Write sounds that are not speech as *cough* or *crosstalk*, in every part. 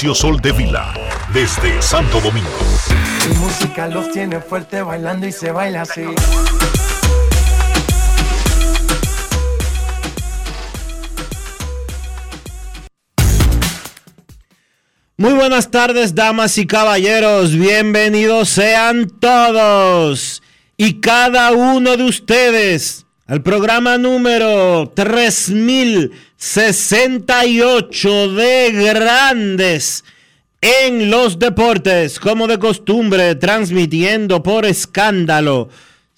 Dionisio Soltevila, desde Santo Domingo. Mi música los tiene fuerte bailando y se baila así. Muy buenas tardes, damas y caballeros. Bienvenidos sean todos y cada uno de ustedes al programa número 3068 de Grandes en los Deportes, como de costumbre, transmitiendo por escándalo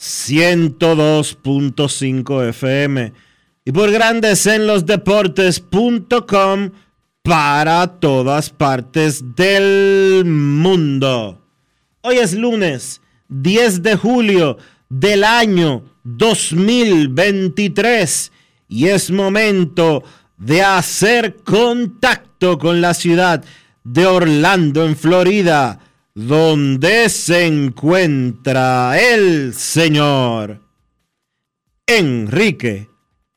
102.5 FM y por Grandes en los Deportes.com para todas partes del mundo. Hoy es lunes 10 de julio del año 2023 y es momento de hacer contacto con la ciudad de Orlando, en Florida, donde se encuentra el señor Enrique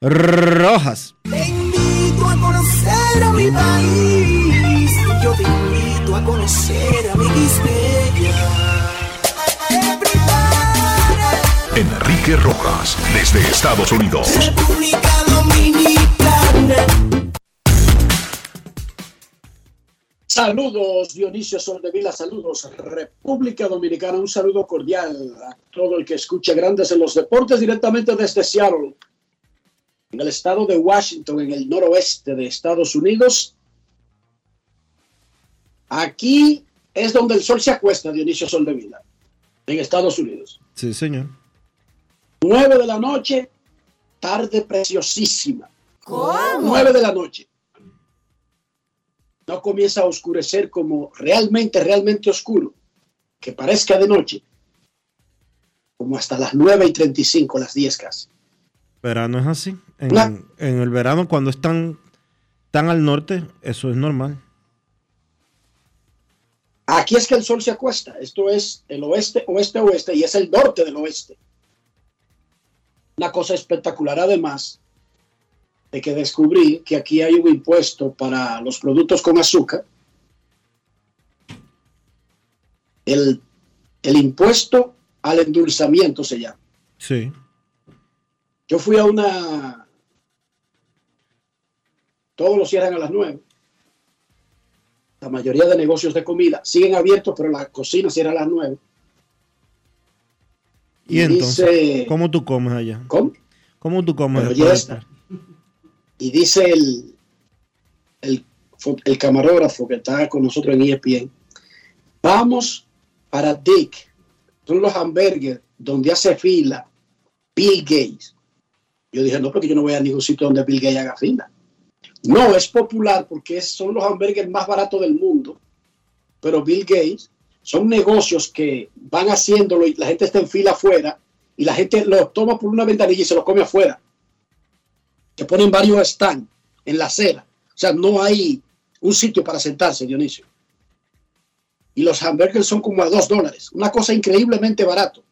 Rojas. Te invito a conocer a mi país. Yo te invito a conocer a mi Enrique Rojas, desde Estados Unidos. República Dominicana. Saludos Dionisio Soldevila, saludos República Dominicana, un saludo cordial a todo el que escucha Grandes en los Deportes directamente desde Seattle, en el estado de Washington, en el noroeste de Estados Unidos. Aquí es donde el sol se acuesta, Dionisio Soldevila, en Estados Unidos. Sí, señor. 9 de la noche, tarde preciosísima. ¿Cómo? 9 de la noche. No comienza a oscurecer como realmente, realmente oscuro, que parezca de noche, como hasta las 9 y 35, las 10 casi. Verano es así. En, No. en el verano, cuando están tan al norte, eso es normal. Aquí es que el sol se acuesta. Esto es el oeste, oeste, oeste y es el norte del oeste. Una cosa espectacular además de que descubrí que aquí hay un impuesto para los productos con azúcar. El, el impuesto al endulzamiento se llama. Sí. Yo fui a una... Todos los cierran a las 9. La mayoría de negocios de comida siguen abiertos, pero la cocina cierra a las 9. Y entonces, dice- ¿cómo tú comes allá? ¿Cómo? ¿Cómo tú comes? Está. Y dice el, el, el camarógrafo que está con nosotros en ESPN, vamos para Dick, son los hamburgues donde hace fila Bill Gates. Yo dije, no, porque yo no voy a ningún sitio donde Bill Gates haga fila. No, es popular porque son los hamburgues más baratos del mundo, pero Bill Gates son negocios que van haciéndolo y la gente está en fila afuera y la gente lo toma por una ventanilla y se lo come afuera que ponen varios stands en la acera. O sea, no hay un sitio para sentarse, Dionisio. Y los hamburgers son como a dos dólares. Una cosa increíblemente barato.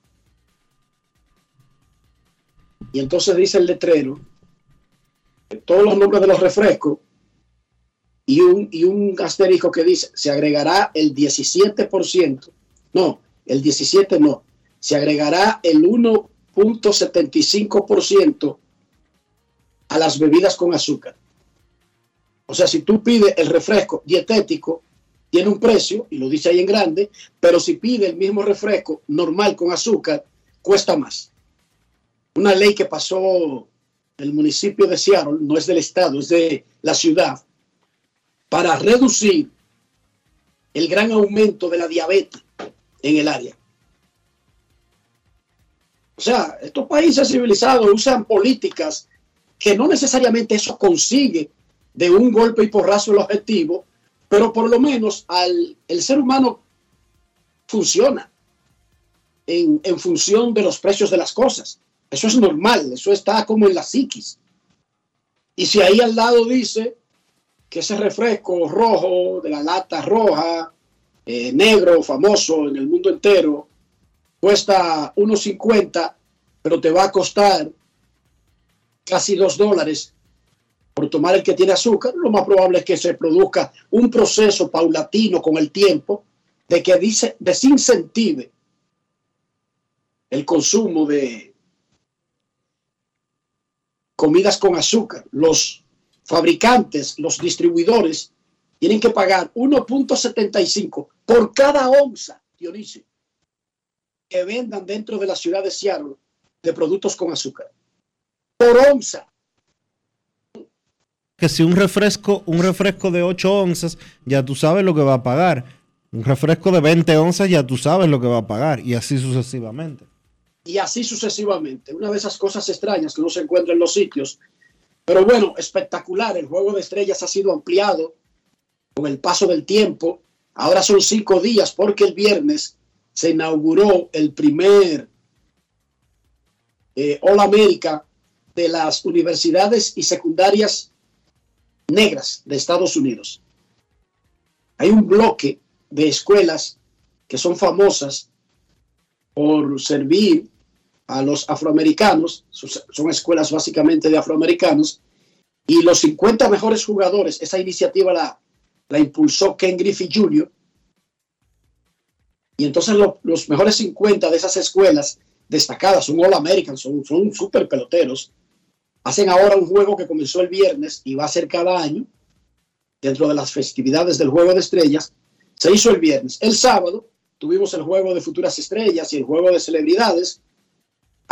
Y entonces dice el letrero, todos los nombres de los refrescos y un, y un asterisco que dice, se agregará el 17%. No, el 17 no. Se agregará el 1 2.75% a las bebidas con azúcar. O sea, si tú pides el refresco dietético, tiene un precio, y lo dice ahí en grande, pero si pide el mismo refresco normal con azúcar, cuesta más. Una ley que pasó el municipio de Seattle, no es del estado, es de la ciudad, para reducir el gran aumento de la diabetes en el área. O sea, estos países civilizados usan políticas que no necesariamente eso consigue de un golpe y porrazo el objetivo, pero por lo menos al, el ser humano funciona en, en función de los precios de las cosas. Eso es normal, eso está como en la psiquis. Y si ahí al lado dice que ese refresco rojo, de la lata roja, eh, negro, famoso en el mundo entero, cuesta 1.50, pero te va a costar casi 2 dólares por tomar el que tiene azúcar, lo más probable es que se produzca un proceso paulatino con el tiempo de que dice, desincentive el consumo de, comidas con azúcar. Los fabricantes, los distribuidores, tienen que pagar 1.75 por cada onza, Dionisio, que vendan dentro de la ciudad de Seattle de productos con azúcar. Por onza. Que si un refresco, un refresco de 8 onzas, ya tú sabes lo que va a pagar. Un refresco de 20 onzas, ya tú sabes lo que va a pagar. Y así sucesivamente y así sucesivamente. Una de esas cosas extrañas que no se encuentra en los sitios. Pero bueno, espectacular. El juego de estrellas ha sido ampliado con el paso del tiempo. Ahora son cinco días porque el viernes se inauguró el primer eh, All America de las universidades y secundarias negras de Estados Unidos. Hay un bloque de escuelas que son famosas por servir a los afroamericanos, son escuelas básicamente de afroamericanos, y los 50 mejores jugadores, esa iniciativa la, la impulsó Ken Griffey Jr., y entonces los mejores 50 de esas escuelas destacadas, son All American, son, son super peloteros, hacen ahora un juego que comenzó el viernes y va a ser cada año, dentro de las festividades del Juego de Estrellas, se hizo el viernes. El sábado tuvimos el Juego de Futuras Estrellas y el Juego de Celebridades,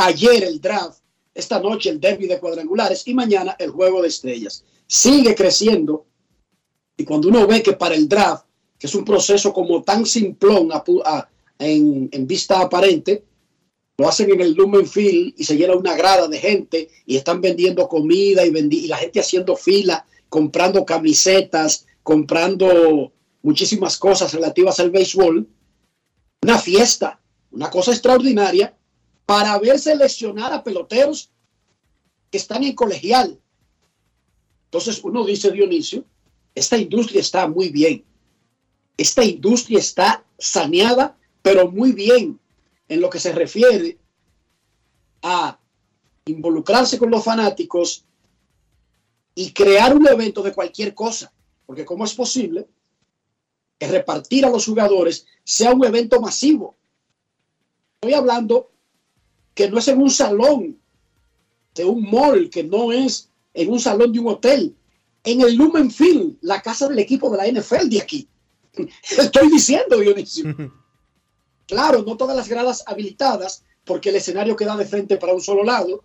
ayer el draft, esta noche el derby de cuadrangulares y mañana el juego de estrellas. Sigue creciendo y cuando uno ve que para el draft, que es un proceso como tan simplón en, vista aparente, lo hacen en el Lumen Field y se llena una grada de gente y están vendiendo comida y, y la gente haciendo fila, comprando camisetas, comprando muchísimas cosas relativas al béisbol. Una fiesta, una cosa extraordinaria para ver seleccionar a peloteros que están en colegial. Entonces uno dice, Dionisio, esta industria está muy bien. Esta industria está saneada, pero muy bien en lo que se refiere a involucrarse con los fanáticos y crear un evento de cualquier cosa. Porque ¿cómo es posible que repartir a los jugadores sea un evento masivo? Estoy hablando que no es en un salón de un mall, que no es en un salón de un hotel, en el Lumen Field, la casa del equipo de la NFL de aquí. *laughs* Estoy diciendo, Dionisio. *laughs* Claro, no todas las gradas habilitadas, porque el escenario queda de frente para un solo lado,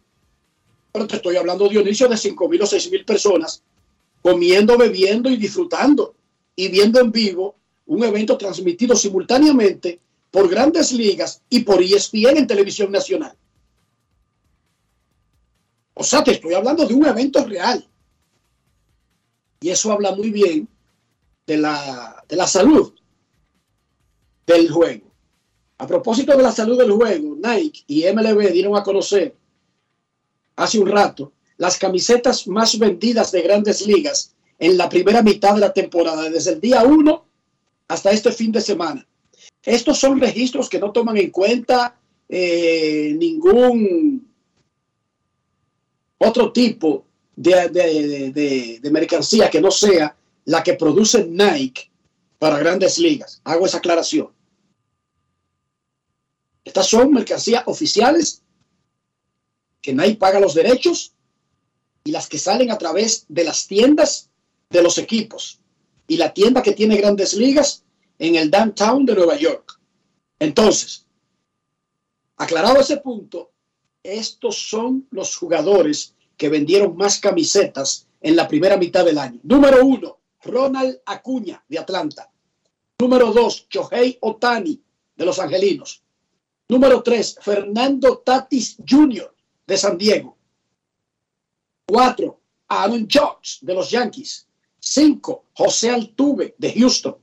pero te estoy hablando, Dionisio, de 5 mil o 6 mil personas comiendo, bebiendo y disfrutando y viendo en vivo un evento transmitido simultáneamente por grandes ligas y por ESPN en televisión nacional. O sea, te estoy hablando de un evento real. Y eso habla muy bien de la, de la salud del juego. A propósito de la salud del juego, Nike y MLB dieron a conocer hace un rato las camisetas más vendidas de grandes ligas en la primera mitad de la temporada, desde el día 1 hasta este fin de semana. Estos son registros que no toman en cuenta eh, ningún otro tipo de, mercancía que no sea la que produce Nike para grandes ligas. Hago esa aclaración. Estas son mercancías oficiales que Nike paga los derechos y las que salen a través de las tiendas de los equipos y la tienda que tiene grandes ligas en el downtown de Nueva York. Entonces, aclarado ese punto, estos son los jugadores que vendieron más camisetas en la primera mitad del año. Número uno, Ronald Acuña de Atlanta. Número dos, Shohei Otani de Los Angelinos. Número tres, Fernando Tatis Jr. de San Diego. Cuatro, Aaron Judge de los Yankees. Cinco, José Altuve de Houston.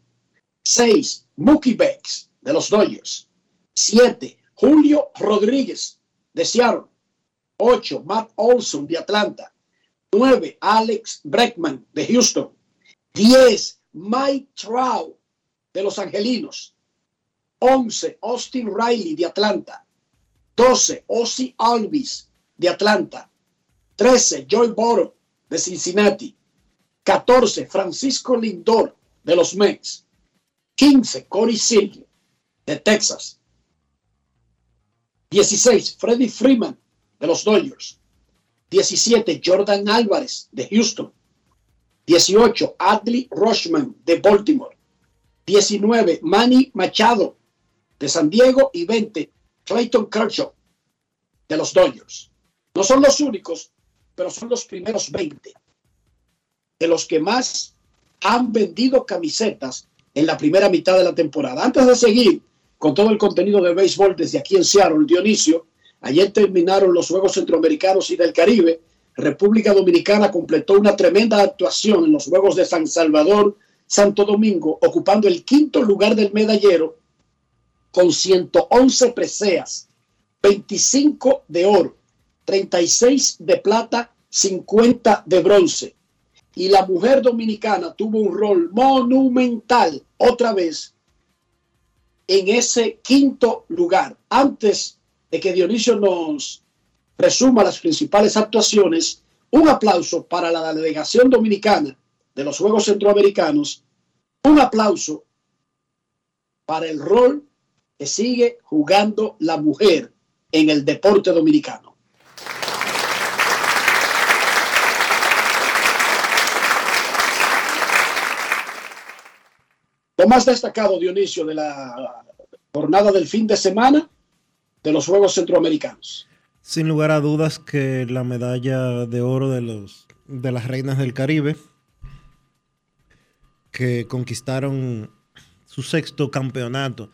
Seis, Mookie Becks de los Dodgers. Siete, Julio Rodríguez de Seattle. Ocho, Matt Olson de Atlanta. Nueve, Alex Breckman de Houston. Diez, Mike Trout de los Angelinos. Once, Austin Riley de Atlanta. Doce, Ozzy Alvis de Atlanta. Trece, Joy Boro de Cincinnati. 14, Francisco Lindor de los Mets. 15, Corey Seager de Texas. 16, Freddie Freeman de los Dodgers. 17, Jordan Álvarez de Houston. 18, Adley Rushman de Baltimore. 19, Manny Machado de San Diego. Y 20, Clayton Kershaw de los Dodgers. No son los únicos, pero son los primeros 20 de los que más han vendido camisetas en la primera mitad de la temporada. Antes de seguir con todo el contenido de béisbol desde aquí en Seattle, Dionisio, ayer terminaron los Juegos Centroamericanos y del Caribe. República Dominicana completó una tremenda actuación en los Juegos de San Salvador, Santo Domingo, ocupando el quinto lugar del medallero con 111 preseas, 25 de oro, 36 de plata, 50 de bronce y la mujer dominicana tuvo un rol monumental otra vez en ese quinto lugar. Antes de que Dionisio nos resuma las principales actuaciones, un aplauso para la delegación dominicana de los Juegos Centroamericanos, un aplauso para el rol que sigue jugando la mujer en el deporte dominicano. Lo más destacado, Dionisio, de la jornada del fin de semana de los Juegos Centroamericanos. Sin lugar a dudas que la medalla de oro de, los, de las Reinas del Caribe, que conquistaron su sexto campeonato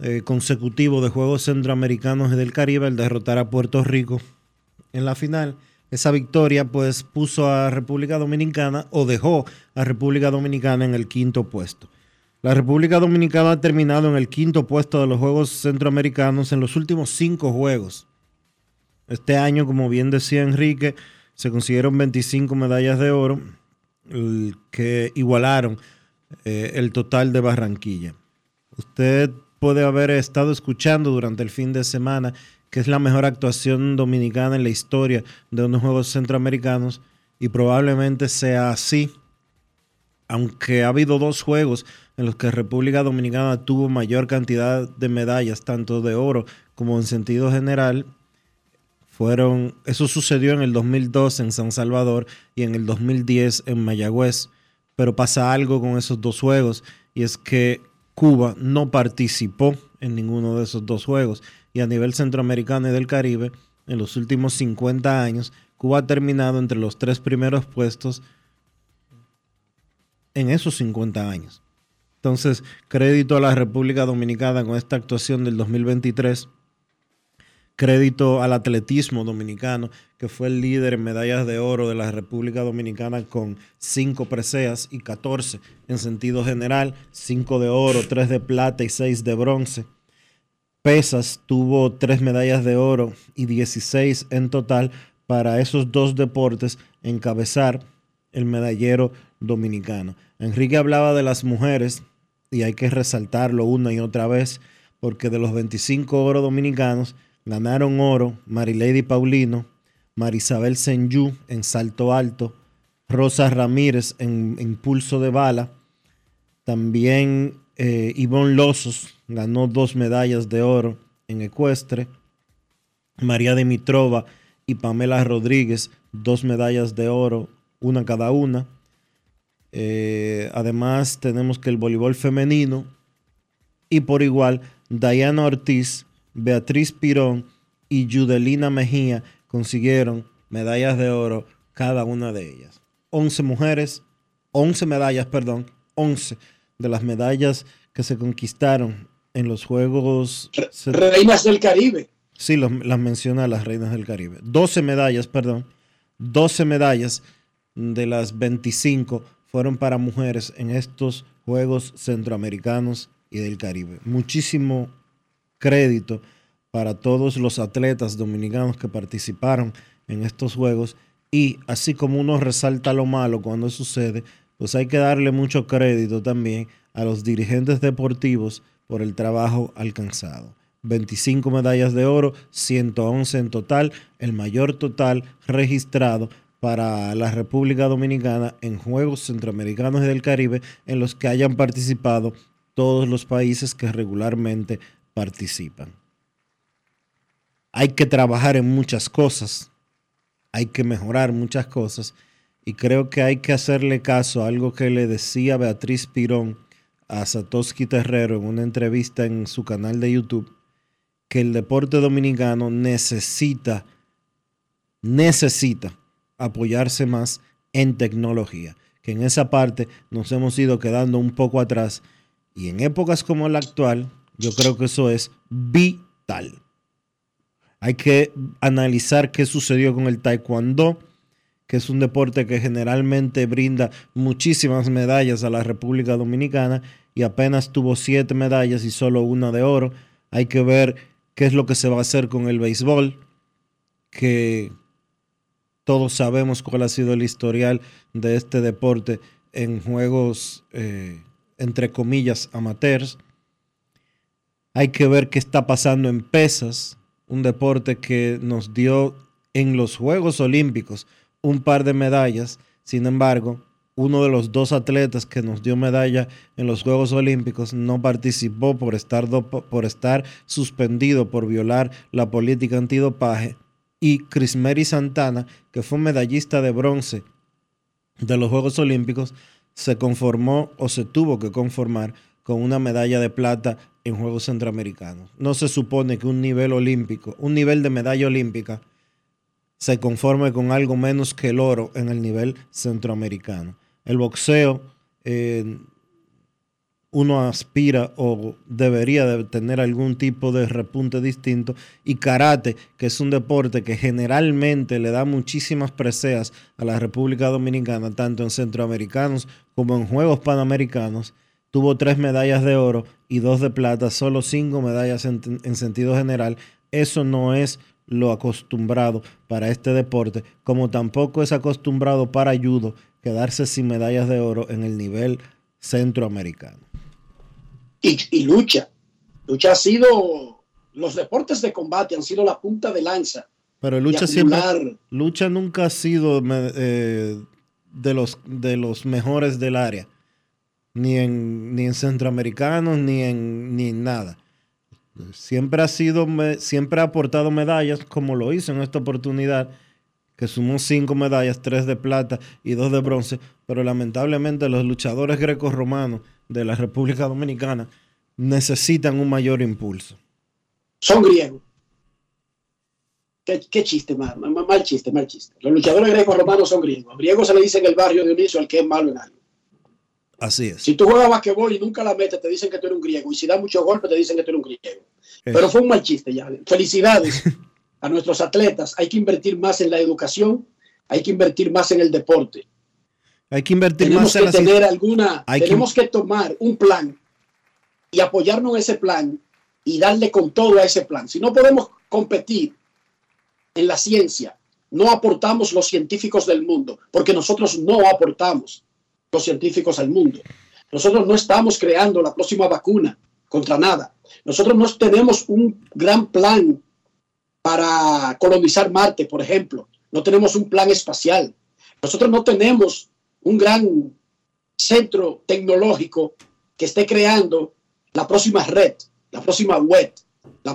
eh, consecutivo de Juegos Centroamericanos del Caribe, el derrotar a Puerto Rico en la final. Esa victoria pues puso a República Dominicana o dejó a República Dominicana en el quinto puesto. La República Dominicana ha terminado en el quinto puesto de los Juegos Centroamericanos en los últimos cinco Juegos. Este año, como bien decía Enrique, se consiguieron 25 medallas de oro que igualaron eh, el total de Barranquilla. Usted puede haber estado escuchando durante el fin de semana que es la mejor actuación dominicana en la historia de unos Juegos Centroamericanos y probablemente sea así, aunque ha habido dos juegos en los que República Dominicana tuvo mayor cantidad de medallas, tanto de oro como en sentido general, fueron, eso sucedió en el 2002 en San Salvador y en el 2010 en Mayagüez, pero pasa algo con esos dos juegos y es que Cuba no participó en ninguno de esos dos juegos y a nivel centroamericano y del Caribe, en los últimos 50 años, Cuba ha terminado entre los tres primeros puestos en esos 50 años. Entonces, crédito a la República Dominicana con esta actuación del 2023. Crédito al atletismo dominicano, que fue el líder en medallas de oro de la República Dominicana con 5 preseas y 14 en sentido general, 5 de oro, 3 de plata y 6 de bronce. Pesas tuvo 3 medallas de oro y 16 en total para esos dos deportes encabezar el medallero dominicano. Enrique hablaba de las mujeres y hay que resaltarlo una y otra vez, porque de los 25 oro dominicanos ganaron oro Marilady Paulino, Marisabel Senyu en salto alto, Rosa Ramírez en impulso de bala, también eh, Ivonne Losos ganó dos medallas de oro en ecuestre, María Dimitrova y Pamela Rodríguez, dos medallas de oro, una cada una. Eh, además, tenemos que el voleibol femenino y por igual, Diana Ortiz, Beatriz Pirón y Judelina Mejía consiguieron medallas de oro cada una de ellas. 11 mujeres, 11 medallas, perdón, 11 de las medallas que se conquistaron en los Juegos... Reinas del Caribe. Sí, las menciona las Reinas del Caribe. 12 medallas, perdón. 12 medallas de las 25 fueron para mujeres en estos Juegos Centroamericanos y del Caribe. Muchísimo crédito para todos los atletas dominicanos que participaron en estos Juegos y así como uno resalta lo malo cuando sucede, pues hay que darle mucho crédito también a los dirigentes deportivos por el trabajo alcanzado. 25 medallas de oro, 111 en total, el mayor total registrado para la República Dominicana en Juegos Centroamericanos y del Caribe en los que hayan participado todos los países que regularmente participan. Hay que trabajar en muchas cosas, hay que mejorar muchas cosas y creo que hay que hacerle caso a algo que le decía Beatriz Pirón a Satoshi Terrero en una entrevista en su canal de YouTube, que el deporte dominicano necesita, necesita apoyarse más en tecnología, que en esa parte nos hemos ido quedando un poco atrás y en épocas como la actual, yo creo que eso es vital. Hay que analizar qué sucedió con el taekwondo, que es un deporte que generalmente brinda muchísimas medallas a la República Dominicana y apenas tuvo siete medallas y solo una de oro. Hay que ver qué es lo que se va a hacer con el béisbol, que todos sabemos cuál ha sido el historial de este deporte en juegos, eh, entre comillas, amateurs. Hay que ver qué está pasando en pesas, un deporte que nos dio en los Juegos Olímpicos un par de medallas. Sin embargo, uno de los dos atletas que nos dio medalla en los Juegos Olímpicos no participó por estar, por estar suspendido por violar la política antidopaje. Y Crismeri Santana, que fue medallista de bronce de los Juegos Olímpicos, se conformó o se tuvo que conformar con una medalla de plata en Juegos Centroamericanos. No se supone que un nivel olímpico, un nivel de medalla olímpica, se conforme con algo menos que el oro en el nivel centroamericano. El boxeo, eh, uno aspira o debería de tener algún tipo de repunte distinto. Y karate, que es un deporte que generalmente le da muchísimas preseas a la República Dominicana, tanto en centroamericanos como en Juegos Panamericanos, tuvo tres medallas de oro y dos de plata, solo cinco medallas en, en sentido general. Eso no es lo acostumbrado para este deporte, como tampoco es acostumbrado para judo quedarse sin medallas de oro en el nivel centroamericano. Y, lucha. Lucha ha sido, los deportes de combate han sido la punta de lanza. Pero lucha siempre, lucha nunca ha sido eh, de, los, de los mejores del área, ni en, ni en centroamericanos, ni en, ni en nada. Siempre ha sido, siempre ha aportado medallas, como lo hizo en esta oportunidad, que sumó cinco medallas, tres de plata y dos de bronce, pero lamentablemente los luchadores greco-romanos de la República Dominicana necesitan un mayor impulso. Son griegos. Qué, chiste, mal, mal, chiste, mal chiste. Los luchadores greco-romanos son griegos. griegos se le dice en el barrio de Dionisio al que es malo en algo. Así es. Si tú juegas basquetbol y nunca la metes, te dicen que tú eres un griego. Y si da muchos golpes, te dicen que tú eres un griego. Pero fue un mal chiste ya. Felicidades a nuestros atletas. Hay que invertir más en la educación, hay que invertir más en el deporte. Hay que invertir tenemos más que tener alguna, tenemos que... que tomar un plan y apoyarnos en ese plan y darle con todo a ese plan. Si no podemos competir en la ciencia, no aportamos los científicos del mundo, porque nosotros no aportamos los científicos al mundo. Nosotros no estamos creando la próxima vacuna contra nada. Nosotros no tenemos un gran plan para colonizar Marte, por ejemplo. No tenemos un plan espacial. Nosotros no tenemos un gran centro tecnológico que esté creando la próxima red, la próxima web,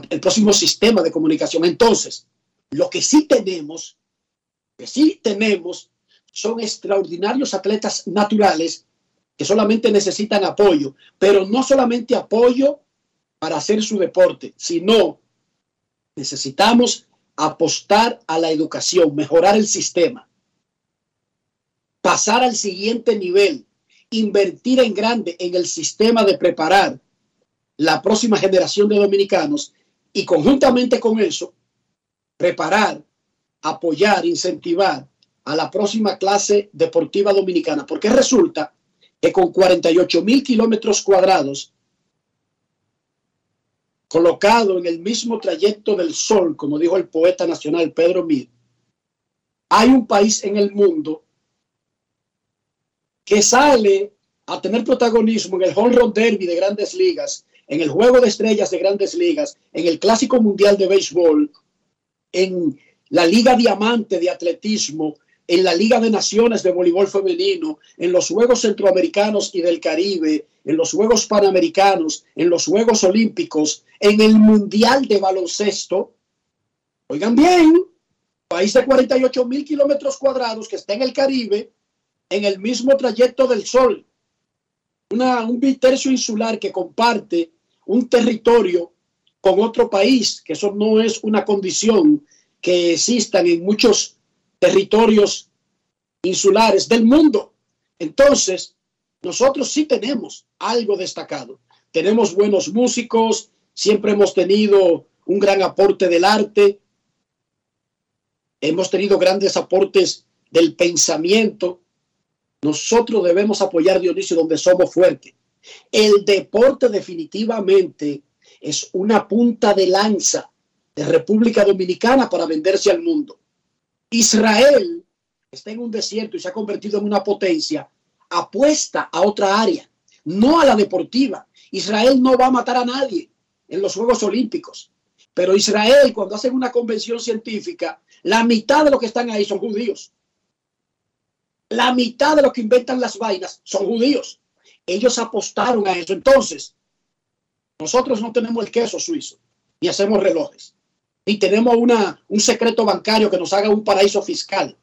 el próximo sistema de comunicación. Entonces, Lo que sí tenemos, que sí tenemos, son extraordinarios atletas naturales que solamente necesitan apoyo, pero no solamente apoyo para hacer su deporte, sino necesitamos apostar a la educación, mejorar el sistema, pasar al siguiente nivel, invertir en grande en el sistema de preparar la próxima generación de dominicanos y conjuntamente con eso, preparar, apoyar, incentivar a la próxima clase deportiva dominicana, porque resulta que con 48 mil kilómetros cuadrados, colocado en el mismo trayecto del sol, como dijo el poeta nacional Pedro Mir, hay un país en el mundo que sale a tener protagonismo en el Home Run Derby de grandes ligas, en el Juego de Estrellas de grandes ligas, en el Clásico Mundial de Béisbol, en la Liga Diamante de Atletismo, en la Liga de Naciones de Voleibol Femenino, en los Juegos Centroamericanos y del Caribe, en los Juegos Panamericanos, en los Juegos Olímpicos, en el Mundial de Baloncesto. Oigan bien, país de 48 mil kilómetros cuadrados que está en el Caribe, en el mismo trayecto del Sol. Una, un bitercio insular que comparte un territorio con otro país, que eso no es una condición que existan en muchos territorios insulares del mundo. Entonces, nosotros sí tenemos algo destacado. Tenemos buenos músicos, siempre hemos tenido un gran aporte del arte, hemos tenido grandes aportes del pensamiento. Nosotros debemos apoyar Dionisio donde somos fuertes. El deporte definitivamente es una punta de lanza de República Dominicana para venderse al mundo. Israel está en un desierto y se ha convertido en una potencia, apuesta a otra área, no a la deportiva. Israel no va a matar a nadie en los Juegos Olímpicos, pero Israel cuando hacen una convención científica, la mitad de los que están ahí son judíos. La mitad de los que inventan las vainas son judíos. Ellos apostaron a eso. Entonces, nosotros no tenemos el queso suizo, ni hacemos relojes y tenemos una, un secreto bancario que nos haga un paraíso fiscal.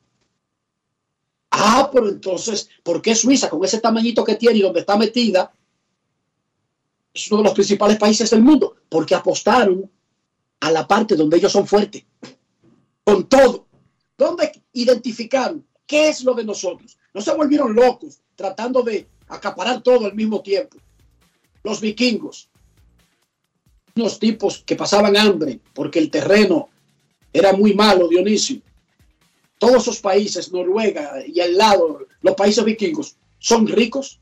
Ah, pero entonces, ¿por qué Suiza, con ese tamañito que tiene y donde está metida, es uno de los principales países del mundo? Porque apostaron a la parte donde ellos son fuertes, con todo. ¿Dónde identificaron qué es lo de nosotros? No se volvieron locos tratando de acaparar todo al mismo tiempo. Los vikingos, unos tipos que pasaban hambre porque el terreno era muy malo, Dionisio. Todos esos países, Noruega y al lado, los países vikingos, son ricos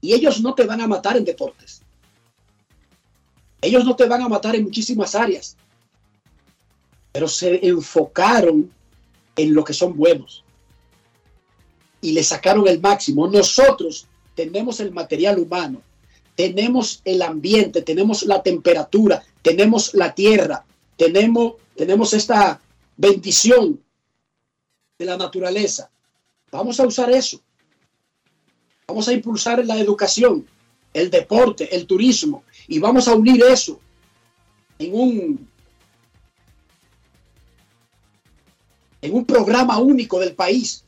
y ellos no te van a matar en deportes. Ellos no te van a matar en muchísimas áreas, pero se enfocaron en lo que son buenos y le sacaron el máximo. Nosotros tenemos el material humano tenemos el ambiente, tenemos la temperatura, tenemos la tierra, tenemos, tenemos esta bendición de la naturaleza. Vamos a usar eso. Vamos a impulsar la educación, el deporte, el turismo y vamos a unir eso en un en un programa único del país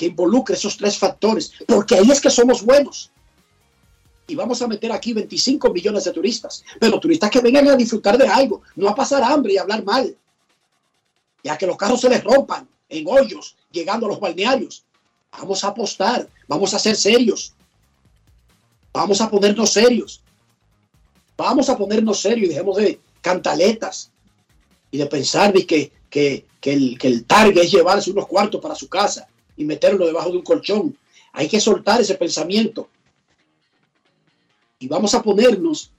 que involucre esos tres factores, porque ahí es que somos buenos. Y vamos a meter aquí 25 millones de turistas, pero turistas que vengan a disfrutar de algo, no a pasar hambre y hablar mal, ya que los carros se les rompan en hoyos llegando a los balnearios. Vamos a apostar, vamos a ser serios, vamos a ponernos serios, vamos a ponernos serios y dejemos de cantaletas y de pensar de que, que, el, que el target es llevarse unos cuartos para su casa y meterlo debajo de un colchón. Hay que soltar ese pensamiento y vamos a ponernos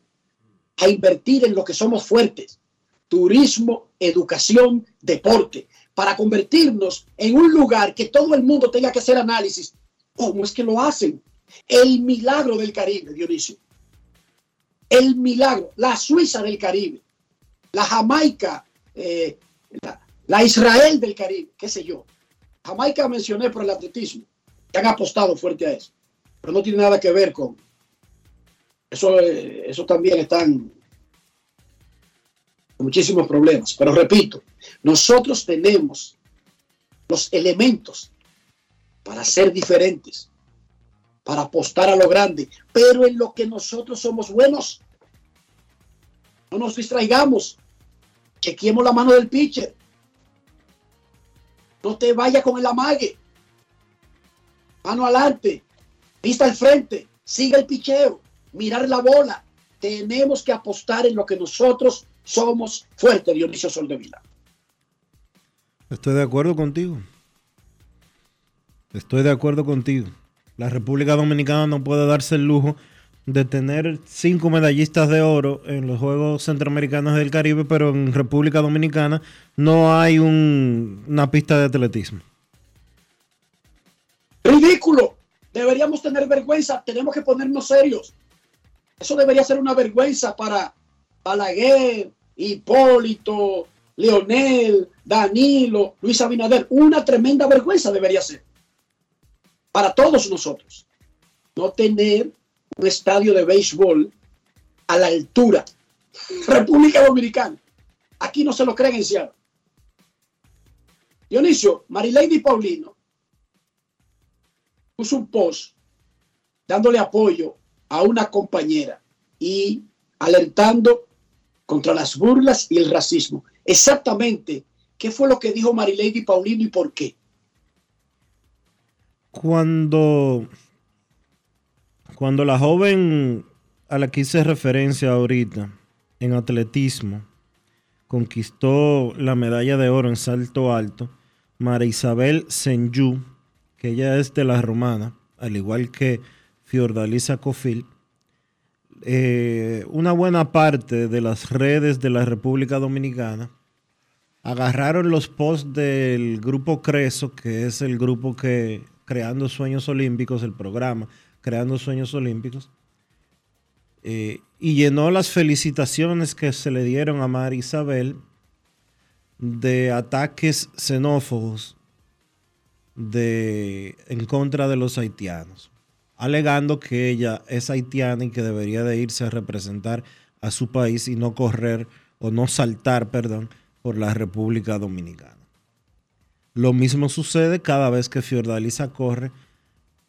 a invertir en lo que somos fuertes, turismo, educación, deporte, para convertirnos en un lugar que todo el mundo tenga que hacer análisis. ¿Cómo es que lo hacen? El milagro del Caribe, Dionisio. El milagro, la Suiza del Caribe, la Jamaica, eh, la, la, Israel del Caribe, qué sé yo. Jamaica mencioné por el atletismo, que han apostado fuerte a eso, pero no tiene nada que ver con, eso, eso también están muchísimos problemas. Pero repito, nosotros tenemos los elementos para ser diferentes, para apostar a lo grande, pero en lo que nosotros somos buenos, no nos distraigamos, chequemos la mano del pitcher, no te vayas con el amague, mano adelante, vista al frente, siga el picheo, mirar la bola, tenemos que apostar en lo que nosotros somos fuertes, Dionisio Soldevila. Estoy de acuerdo contigo. Estoy de acuerdo contigo. La República Dominicana no puede darse el lujo de tener cinco medallistas de oro en los Juegos Centroamericanos del Caribe, pero en República Dominicana no hay una pista de atletismo. Ridículo. Deberíamos tener vergüenza. Tenemos que ponernos serios. Eso debería ser una vergüenza para Balaguer, Hipólito, Leonel, Danilo, Luis Abinader. Una tremenda vergüenza debería ser para todos nosotros. No tener un estadio de béisbol a la altura. República Dominicana. Aquí no se lo creen en Seattle. Dionisio, Marilady Paulino puso un post dándole apoyo a una compañera y alertando contra las burlas y el racismo. Exactamente, ¿qué fue lo que dijo Marilady Paulino y por qué? Cuando, cuando la joven a la que hice referencia ahorita en atletismo conquistó la medalla de oro en salto alto, María Isabel Senyu, que ella es de la romana, al igual que Fiordalisa Cofil, eh, una buena parte de las redes de la República Dominicana agarraron los posts del grupo Creso, que es el grupo que Creando Sueños Olímpicos, el programa Creando Sueños Olímpicos, eh, y llenó las felicitaciones que se le dieron a María Isabel de ataques xenófobos de, en contra de los haitianos alegando que ella es haitiana y que debería de irse a representar a su país y no correr o no saltar, perdón, por la República Dominicana. Lo mismo sucede cada vez que Fiordalisa corre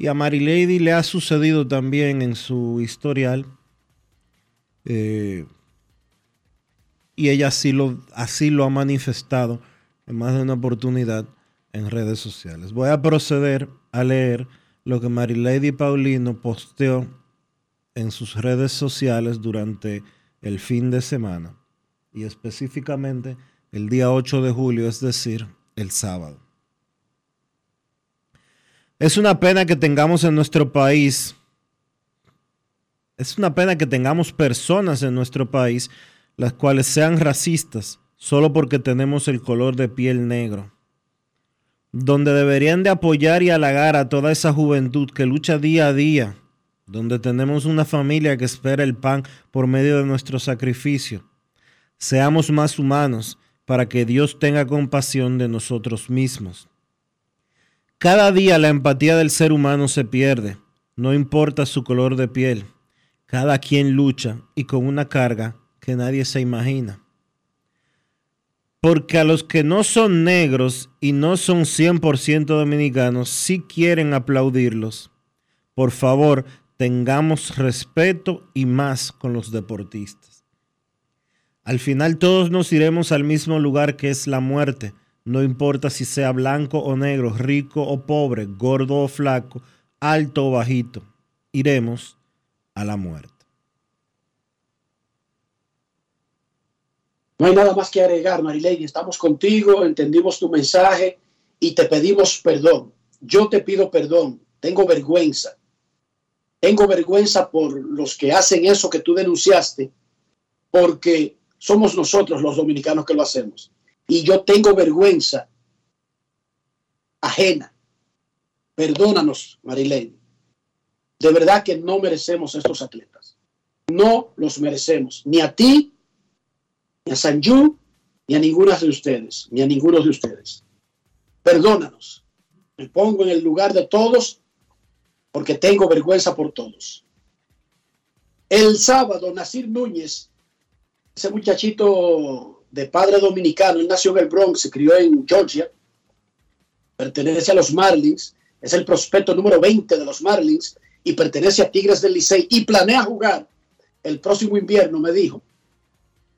y a Marilady le ha sucedido también en su historial. Eh, y ella así lo, así lo ha manifestado en más de una oportunidad en redes sociales. Voy a proceder a leer lo que Marilady Paulino posteó en sus redes sociales durante el fin de semana y específicamente el día 8 de julio, es decir, el sábado. Es una pena que tengamos en nuestro país, es una pena que tengamos personas en nuestro país las cuales sean racistas solo porque tenemos el color de piel negro donde deberían de apoyar y halagar a toda esa juventud que lucha día a día, donde tenemos una familia que espera el pan por medio de nuestro sacrificio. Seamos más humanos para que Dios tenga compasión de nosotros mismos. Cada día la empatía del ser humano se pierde, no importa su color de piel. Cada quien lucha y con una carga que nadie se imagina. Porque a los que no son negros y no son 100% dominicanos, sí quieren aplaudirlos. Por favor, tengamos respeto y más con los deportistas. Al final todos nos iremos al mismo lugar que es la muerte. No importa si sea blanco o negro, rico o pobre, gordo o flaco, alto o bajito. Iremos a la muerte. No hay nada más que agregar, Marilady. Estamos contigo, entendimos tu mensaje y te pedimos perdón. Yo te pido perdón. Tengo vergüenza. Tengo vergüenza por los que hacen eso que tú denunciaste, porque somos nosotros los dominicanos que lo hacemos. Y yo tengo vergüenza ajena. Perdónanos, Marilady. De verdad que no merecemos estos atletas. No los merecemos, ni a ti ni a Sanju, ni a ninguna de ustedes, ni a ninguno de ustedes. Perdónanos. Me pongo en el lugar de todos porque tengo vergüenza por todos. El sábado, Nasir Núñez, ese muchachito de padre dominicano. Él nació en el Bronx, se crió en Georgia. Pertenece a los Marlins. Es el prospecto número 20 de los Marlins y pertenece a Tigres del Licey y planea jugar el próximo invierno, me dijo,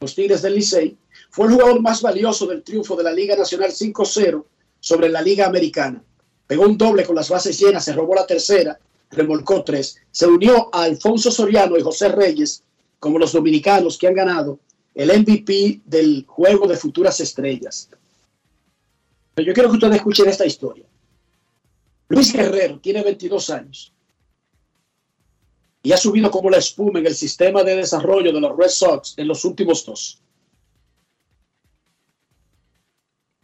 los Tigres del Licey. Fue el jugador más valioso del triunfo de la Liga Nacional 5-0 sobre la Liga Americana. Pegó un doble con las bases llenas, se robó la tercera, remolcó tres. Se unió a Alfonso Soriano y José Reyes como los dominicanos que han ganado el MVP del juego de futuras estrellas. Pero yo quiero que ustedes escuchen esta historia. Luis Guerrero tiene 22 años y ha subido como la espuma en el sistema de desarrollo de los Red Sox en los últimos dos.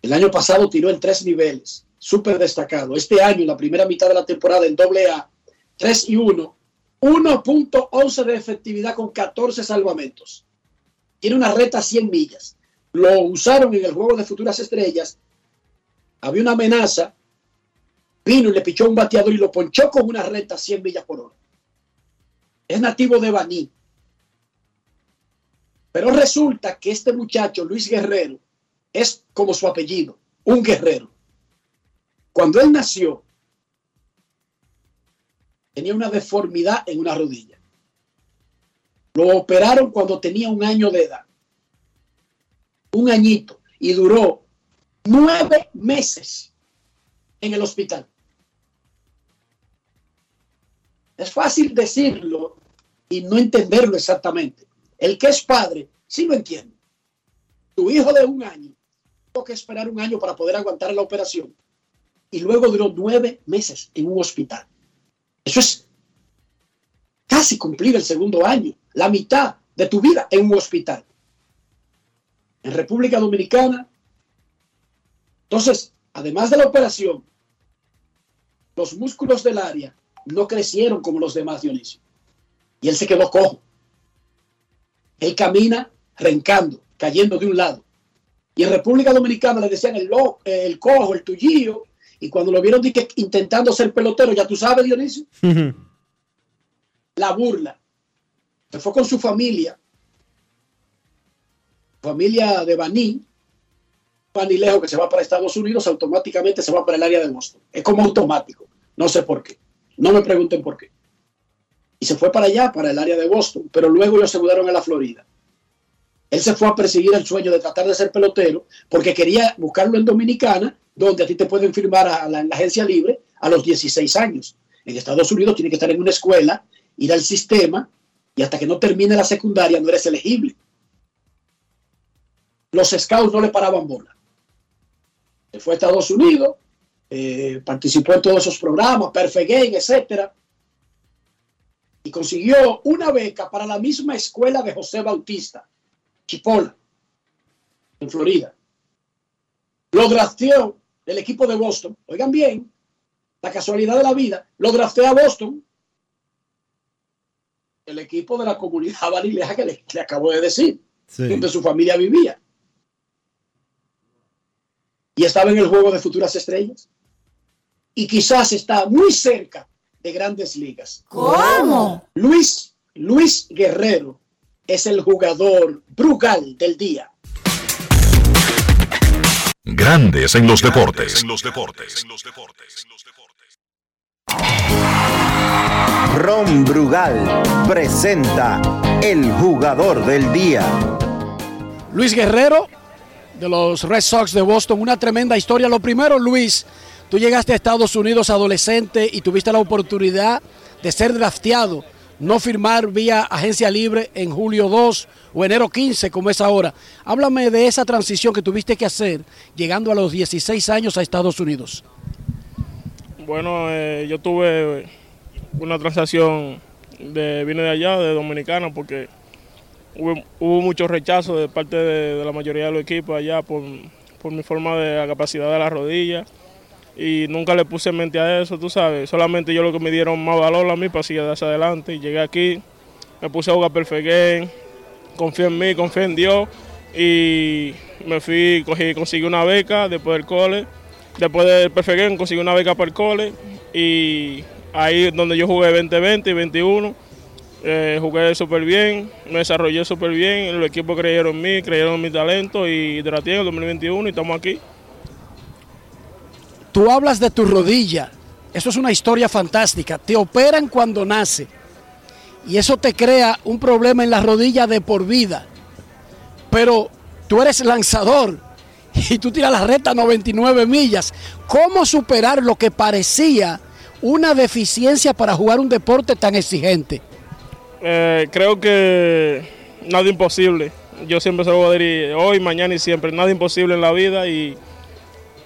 El año pasado tiró en tres niveles, súper destacado. Este año, en la primera mitad de la temporada en AA, 3 y 1, 1.11 de efectividad con 14 salvamentos. Tiene una reta 100 millas. Lo usaron en el juego de futuras estrellas. Había una amenaza. Vino y le pichó un bateador y lo ponchó con una reta 100 millas por hora. Es nativo de Baní. Pero resulta que este muchacho, Luis Guerrero, es como su apellido, un guerrero. Cuando él nació, tenía una deformidad en una rodilla. Lo operaron cuando tenía un año de edad. Un añito. Y duró nueve meses en el hospital. Es fácil decirlo y no entenderlo exactamente. El que es padre, sí lo entiende. Tu hijo de un año tuvo que esperar un año para poder aguantar la operación y luego duró nueve meses en un hospital. Eso es casi cumplir el segundo año, la mitad de tu vida en un hospital. En República Dominicana, entonces, además de la operación, los músculos del área no crecieron como los demás, Dionisio. Y él se quedó cojo. Él camina rencando, cayendo de un lado. Y en República Dominicana le decían el, el cojo, el tullillo, y cuando lo vieron intentando ser pelotero, ya tú sabes, Dionisio, la burla. Se fue con su familia, familia de Baní, Banilejo, que se va para Estados Unidos, automáticamente se va para el área de Boston. Es como automático. No sé por qué. No me pregunten por qué. Y se fue para allá, para el área de Boston, pero luego ellos se mudaron a la Florida. Él se fue a perseguir el sueño de tratar de ser pelotero porque quería buscarlo en Dominicana donde a ti te pueden firmar a la, agencia libre a los 16 años. En Estados Unidos tiene que estar en una escuela, ir al sistema y hasta que no termine la secundaria no eres elegible. Los scouts no le paraban bola. Se fue a Estados Unidos, eh, participó en todos esos programas, Perfect Game, etcétera, y consiguió una beca para la misma escuela de José Bautista, Chipola, en Florida. Lo drafteó el equipo de Boston. Oigan bien, la casualidad de la vida, lo draftea a Boston. El equipo de la comunidad *laughs* vanileja que le, acabo de decir, donde su familia vivía. Y estaba en el juego de futuras estrellas. Y quizás está muy cerca de grandes ligas. ¿Cómo? Luis, Luis Guerrero es el jugador brugal del día. Grandes en los deportes. Ron Brugal presenta el jugador del día. Luis Guerrero de los Red Sox de Boston, una tremenda historia. Lo primero, Luis, tú llegaste a Estados Unidos adolescente y tuviste la oportunidad de ser drafteado no firmar vía agencia libre en julio 2 o enero 15 como es ahora. Háblame de esa transición que tuviste que hacer llegando a los 16 años a Estados Unidos. Bueno, eh, yo tuve una transacción de vine de allá, de Dominicana, porque hubo, mucho rechazo de parte de, la mayoría de los equipos allá por, por mi forma de la capacidad de la rodilla y nunca le puse mente a eso, tú sabes. Solamente yo lo que me dieron más valor a mí para seguir hacia adelante. Y llegué aquí, me puse a jugar perfect game, confié en mí, confié en Dios y me fui, cogí, conseguí una beca después del cole. Después del perfect conseguí una beca para el cole y ahí donde yo jugué 2020 y 21 Eh, jugué súper bien, me desarrollé súper bien, el equipo creyeron en mí, creyeron en mi talento y traté en el 2021 y estamos aquí. Tú hablas de tu rodilla, eso es una historia fantástica, te operan cuando nace y eso te crea un problema en la rodilla de por vida, pero tú eres lanzador y tú tiras la recta 99 millas, ¿cómo superar lo que parecía una deficiencia para jugar un deporte tan exigente? Eh, creo que nada imposible. Yo siempre se lo voy a decir hoy, mañana y siempre. Nada imposible en la vida y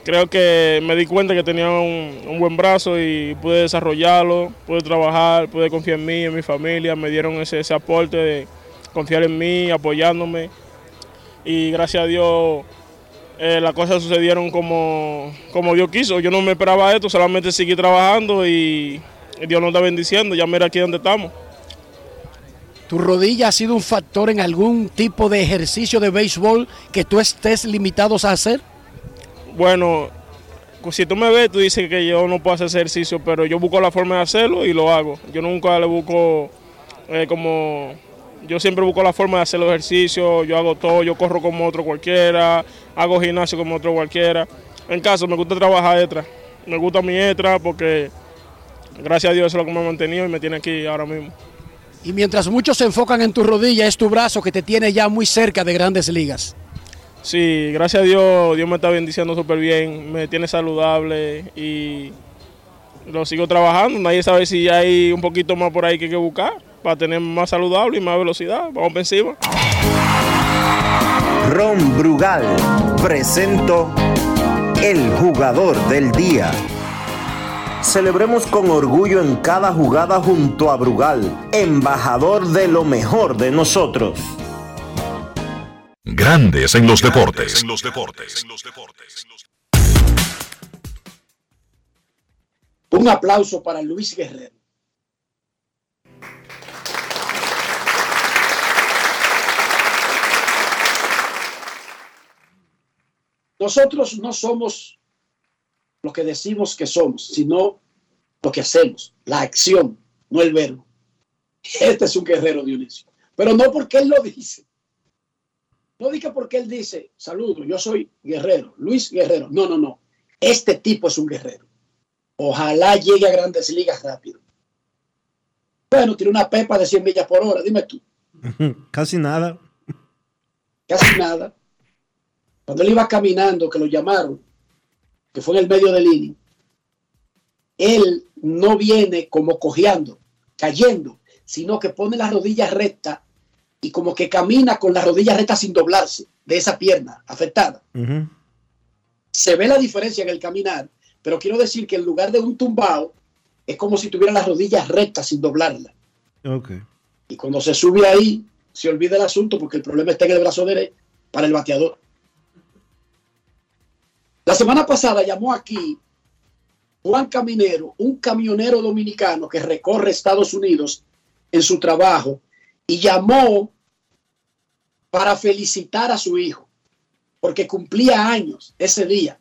creo que me di cuenta que tenía un, buen brazo y pude desarrollarlo, pude trabajar, pude confiar en mí, en mi familia. Me dieron ese, ese aporte de confiar en mí, apoyándome. Y gracias a Dios eh, las cosas sucedieron como, como Dios quiso. Yo no me esperaba esto, solamente seguí trabajando y Dios nos está bendiciendo. Ya mira aquí donde estamos. ¿Tu rodilla ha sido un factor en algún tipo de ejercicio de béisbol que tú estés limitado a hacer? Bueno, pues si tú me ves, tú dices que yo no puedo hacer ejercicio, pero yo busco la forma de hacerlo y lo hago. Yo nunca le busco eh, como... Yo siempre busco la forma de hacer los ejercicios, yo hago todo, yo corro como otro cualquiera, hago gimnasio como otro cualquiera. En caso, me gusta trabajar extra, me gusta mi extra porque gracias a Dios eso es lo que me ha mantenido y me tiene aquí ahora mismo. Y mientras muchos se enfocan en tu rodilla, es tu brazo que te tiene ya muy cerca de grandes ligas. Sí, gracias a Dios, Dios me está bendiciendo súper bien, me tiene saludable y lo sigo trabajando. Nadie sabe si hay un poquito más por ahí que hay que buscar para tener más saludable y más velocidad. Vamos encima. Ron Brugal presento el jugador del día. Celebremos con orgullo en cada jugada junto a Brugal, embajador de lo mejor de nosotros. Grandes en los deportes. Un aplauso para Luis Guerrero. Nosotros no somos lo que decimos que somos, sino lo que hacemos, la acción, no el verbo. Este es un guerrero, Dionisio. Pero no porque él lo dice. No diga porque él dice, saludo, yo soy guerrero, Luis Guerrero. No, no, no. Este tipo es un guerrero. Ojalá llegue a grandes ligas rápido. Bueno, tiene una pepa de 100 millas por hora, dime tú. *laughs* Casi nada. Casi nada. Cuando él iba caminando, que lo llamaron, que fue en el medio del inning, él no viene como cojeando, cayendo, sino que pone las rodillas rectas y como que camina con las rodillas rectas sin doblarse de esa pierna afectada. Se ve la diferencia en el caminar, pero quiero decir que en lugar de un tumbao, es como si tuviera las rodillas rectas sin doblarla. Y cuando se sube ahí, se olvida el asunto porque el problema está en el brazo derecho para el bateador. La semana pasada llamó aquí Juan Caminero, un camionero dominicano que recorre Estados Unidos en su trabajo, y llamó para felicitar a su hijo, porque cumplía años ese día.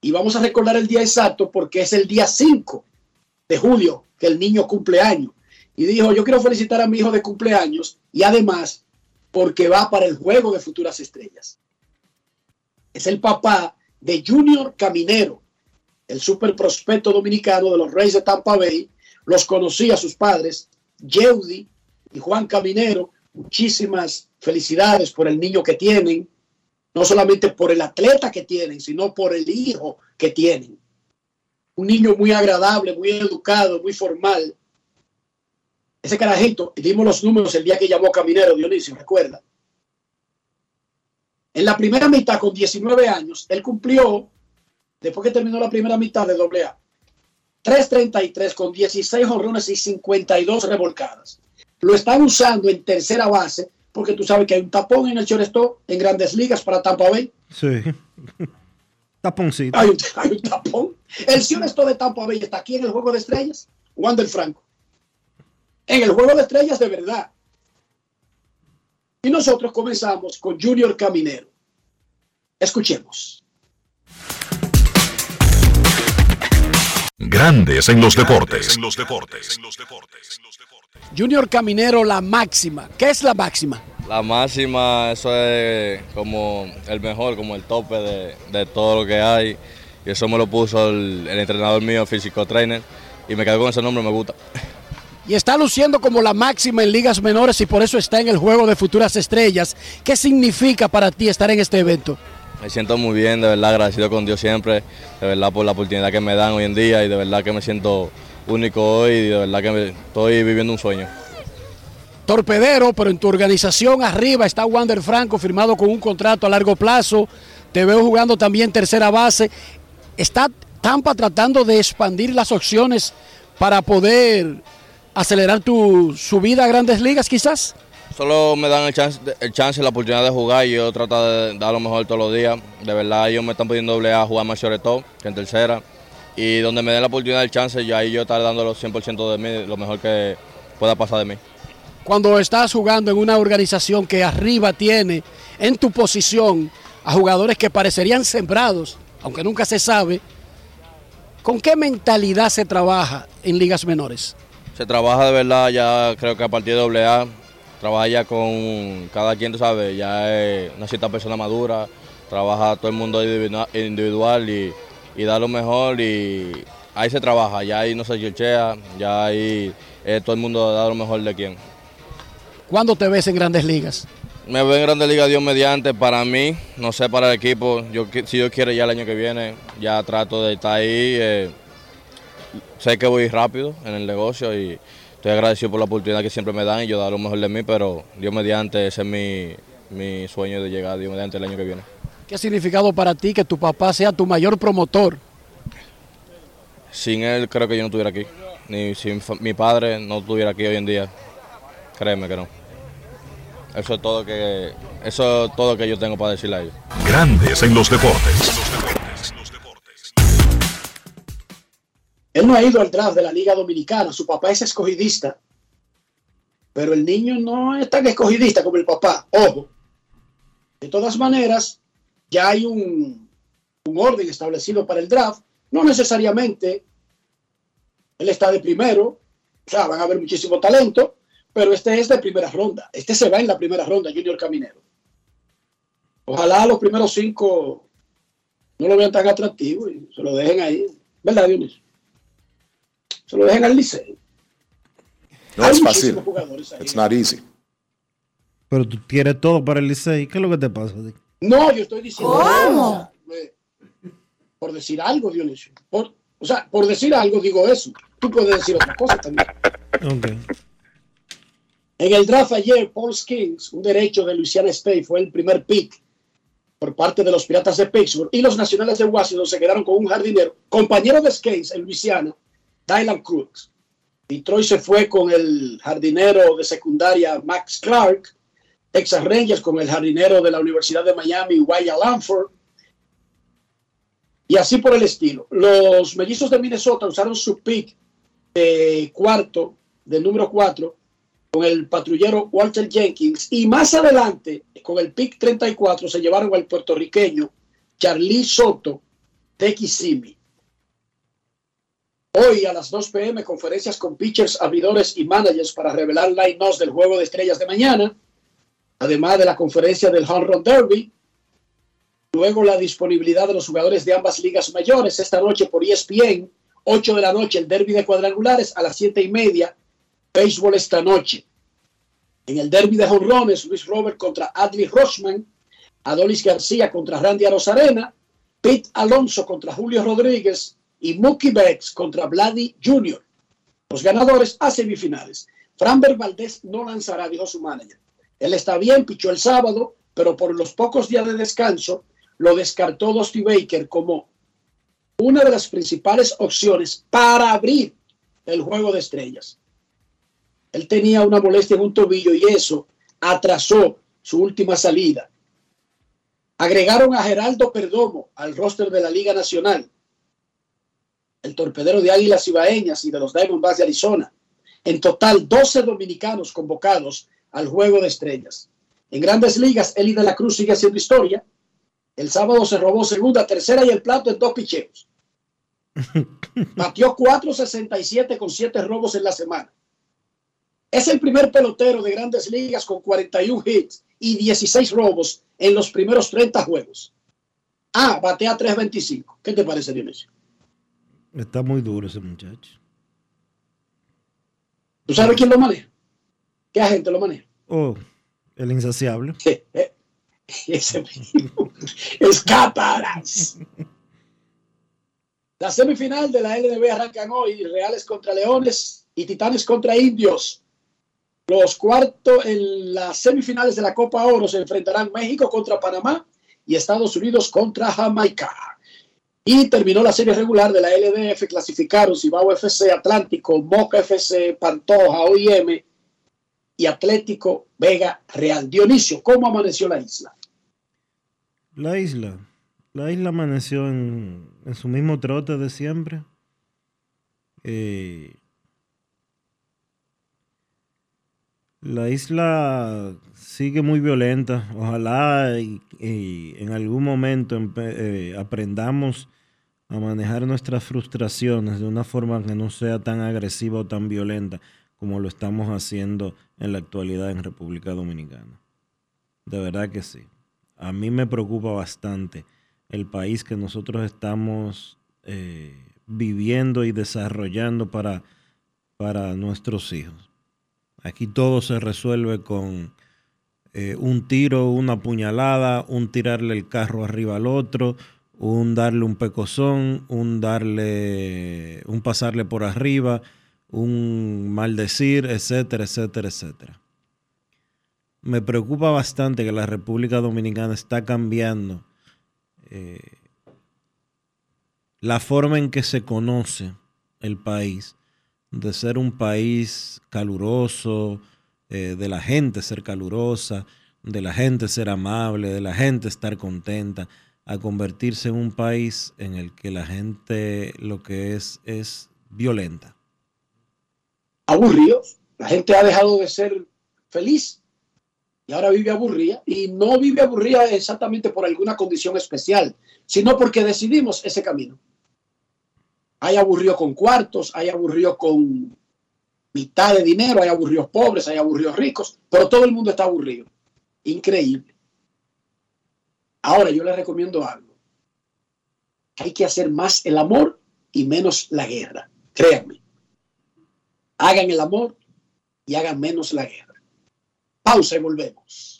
Y vamos a recordar el día exacto porque es el día 5 de julio que el niño cumple años. Y dijo, yo quiero felicitar a mi hijo de cumpleaños y además porque va para el juego de futuras estrellas. Es el papá de Junior Caminero, el super prospecto dominicano de los Reyes de Tampa Bay. Los conocía sus padres, Yeudi y Juan Caminero. Muchísimas felicidades por el niño que tienen, no solamente por el atleta que tienen, sino por el hijo que tienen. Un niño muy agradable, muy educado, muy formal. Ese carajito, dimos los números el día que llamó Caminero, Dionisio, recuerda. En la primera mitad, con 19 años, él cumplió, después que terminó la primera mitad de AA, 3.33 con 16 honrones y 52 revolcadas. Lo están usando en tercera base porque tú sabes que hay un tapón en el shortstop en grandes ligas para Tampa Bay. Sí. *laughs* Taponcito. Hay un, hay un tapón. El shortstop de Tampa Bay está aquí en el Juego de Estrellas. Wander Franco. En el Juego de Estrellas de verdad. Y nosotros comenzamos con Junior Caminero. Escuchemos. Grandes en los deportes. En los deportes. En los deportes. Junior Caminero, la máxima. ¿Qué es la máxima? La máxima, eso es como el mejor, como el tope de, de todo lo que hay. Y eso me lo puso el, el entrenador mío, físico trainer, y me quedé con ese nombre, me gusta. *laughs* Y está luciendo como la máxima en ligas menores y por eso está en el juego de futuras estrellas. ¿Qué significa para ti estar en este evento? Me siento muy bien, de verdad agradecido con Dios siempre, de verdad por la oportunidad que me dan hoy en día y de verdad que me siento único hoy y de verdad que me- estoy viviendo un sueño. Torpedero, pero en tu organización arriba está Wander Franco firmado con un contrato a largo plazo. Te veo jugando también tercera base. ¿Está Tampa tratando de expandir las opciones para poder acelerar tu subida a grandes ligas quizás? Solo me dan el chance, el chance y la oportunidad de jugar y yo trato de dar lo mejor todos los días. De verdad ellos me están pidiendo doble A jugar más sobre todo que en tercera. Y donde me den la oportunidad, el chance, y ahí yo estar dando los 100% de mí, lo mejor que pueda pasar de mí. Cuando estás jugando en una organización que arriba tiene en tu posición a jugadores que parecerían sembrados, aunque nunca se sabe, ¿con qué mentalidad se trabaja en ligas menores? Se trabaja de verdad ya creo que a partir de doble A, trabaja ya con cada quien, tú sabes, ya es una cierta persona madura, trabaja todo el mundo individua- individual y, y da lo mejor y ahí se trabaja, ya ahí no se chichea, ya ahí eh, todo el mundo da lo mejor de quien. ¿Cuándo te ves en grandes ligas? Me veo en Grande Liga Dios mediante, para mí, no sé para el equipo, yo, si Dios quiere ya el año que viene, ya trato de estar ahí, eh, sé que voy rápido en el negocio y estoy agradecido por la oportunidad que siempre me dan y yo dar lo mejor de mí, pero Dios mediante, ese es mi, mi sueño de llegar Dios mediante el año que viene. ¿Qué ha significado para ti que tu papá sea tu mayor promotor? Sin él creo que yo no estuviera aquí, ni sin fa- mi padre no estuviera aquí hoy en día, créeme que no. Eso es todo que, eso es todo que yo tengo para decirle a ellos. Grandes en los deportes. Él no ha ido al draft de la Liga Dominicana, su papá es escogidista, pero el niño no es tan escogidista como el papá, ojo. De todas maneras, ya hay un, orden establecido para el draft, no necesariamente él está de primero, o sea, van a haber muchísimo talento, pero este es de primera ronda, este se va en la primera ronda, Junior Caminero. Ojalá los primeros cinco no lo vean tan atractivo y se lo dejen ahí, ¿verdad, Dionisio? Se lo dejen al liceo. No Hay es fácil. It's not easy. Pero tú quieres todo para el Licey. ¿Qué es lo que te pasa? No, yo estoy diciendo. ¿Cómo? eh, Por decir algo, Dionisio. Por, o sea, por decir algo digo eso. Tú puedes decir otra cosa también. En el draft ayer, Paul Skins, un derecho de Louisiana State, fue el primer pick por parte de los Piratas de Pittsburgh. Y los Nacionales de Washington se quedaron con un jardinero, compañero de Skins en Louisiana, Dylan Cruz. Detroit se fue con el jardinero de secundaria Max Clark. Texas Rangers con el jardinero de la Universidad de Miami, Wyatt Lanford. Y así por el estilo. Los mellizos de Minnesota usaron su pick de cuarto, del número cuatro, con el patrullero Walter Jenkins. Y más adelante, con el pick 34, se llevaron al puertorriqueño Charlie Soto de Kissimmee. Hoy a las 2 p.m. conferencias con pitchers, abridores y managers para revelar line-ups del juego de estrellas de mañana, además de la conferencia del Home Run Derby. Luego la disponibilidad de los jugadores de ambas ligas mayores esta noche por ESPN, 8 de la noche el derby de cuadrangulares, a las 7 y media, béisbol esta noche. En el derby de jonrones, Luis Robert contra Adley Rochman, Adolis García contra Randy Arozarena, Pete Alonso contra Julio Rodríguez y Mookie Betts contra Vladi Jr. Los ganadores a semifinales. Framber Valdés no lanzará, dijo su manager. Él está bien, pichó el sábado, pero por los pocos días de descanso lo descartó Dusty Baker como una de las principales opciones para abrir el juego de estrellas. Él tenía una molestia en un tobillo y eso atrasó su última salida. Agregaron a Geraldo Perdomo al roster de la Liga Nacional, el torpedero de Águilas Ibaeñas y de los Diamondbacks de Arizona. En total, 12 dominicanos convocados al juego de estrellas. En grandes ligas, Eli de la Cruz sigue haciendo historia. El sábado se robó segunda, tercera y el plato en dos picheos. *laughs* Batió 4.67 con 7 robos en la semana. Es el primer pelotero de grandes ligas con 41 hits y 16 robos en los primeros 30 juegos. Ah, batea 3.25. ¿Qué te parece, Dionisio? Está muy duro ese muchacho. ¿Tú sabes quién lo maneja? ¿Qué agente lo maneja? Oh, el insaciable. *laughs* Ese mismo. Escaparás. La semifinal de la LNB arrancan hoy. Reales contra Leones y Titanes contra Indios. Los cuartos en las semifinales de la Copa Oro se enfrentarán México contra Panamá y Estados Unidos contra Jamaica. Y terminó la serie regular de la LDF. Clasificaron Cibao FC, Atlántico, Moca FC, Pantoja, OIM y Atlético Vega Real. Dionisio, ¿cómo amaneció la isla? La isla. La isla amaneció en, en su mismo trote de siempre. Eh, la isla sigue muy violenta. Ojalá y, en algún momento eh, aprendamos a manejar nuestras frustraciones de una forma que no sea tan agresiva o tan violenta como lo estamos haciendo en la actualidad en República Dominicana. De verdad que sí. A mí me preocupa bastante el país que nosotros estamos eh, viviendo y desarrollando para, para nuestros hijos. Aquí todo se resuelve con eh, un tiro, una puñalada, un tirarle el carro arriba al otro, un darle un pecozón, un darle, un pasarle por arriba, un maldecir, etcétera, etcétera, etcétera. Me preocupa bastante que la República Dominicana está cambiando eh, la forma en que se conoce el país, de ser un país caluroso, eh, de la gente ser calurosa, de la gente ser amable, de la gente estar contenta, a convertirse en un país en el que la gente lo que es es violenta. Aburrido. La gente ha dejado de ser feliz y ahora vive aburrida. Y no vive aburrida exactamente por alguna condición especial, sino porque decidimos ese camino. Hay aburrido con cuartos, hay aburrido con mitad de dinero, hay aburridos pobres, hay aburridos ricos, pero todo el mundo está aburrido. Increíble. Ahora yo les recomiendo algo. Hay que hacer más el amor y menos la guerra. Créanme. Hagan el amor y hagan menos la guerra. Pausa y volvemos.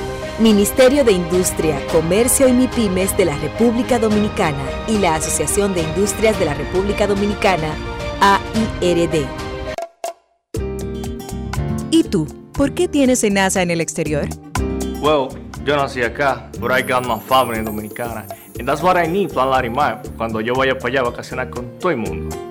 Ministerio de Industria, Comercio y MIPIMES de la República Dominicana y la Asociación de Industrias de la República Dominicana, AIRD. ¿Y tú? ¿Por qué tienes NASA en el exterior? Well, yo nací acá, but I got my family dominicana. And that's what I need, Plan Larimar, cuando yo vaya para allá a vacacionar con todo el mundo.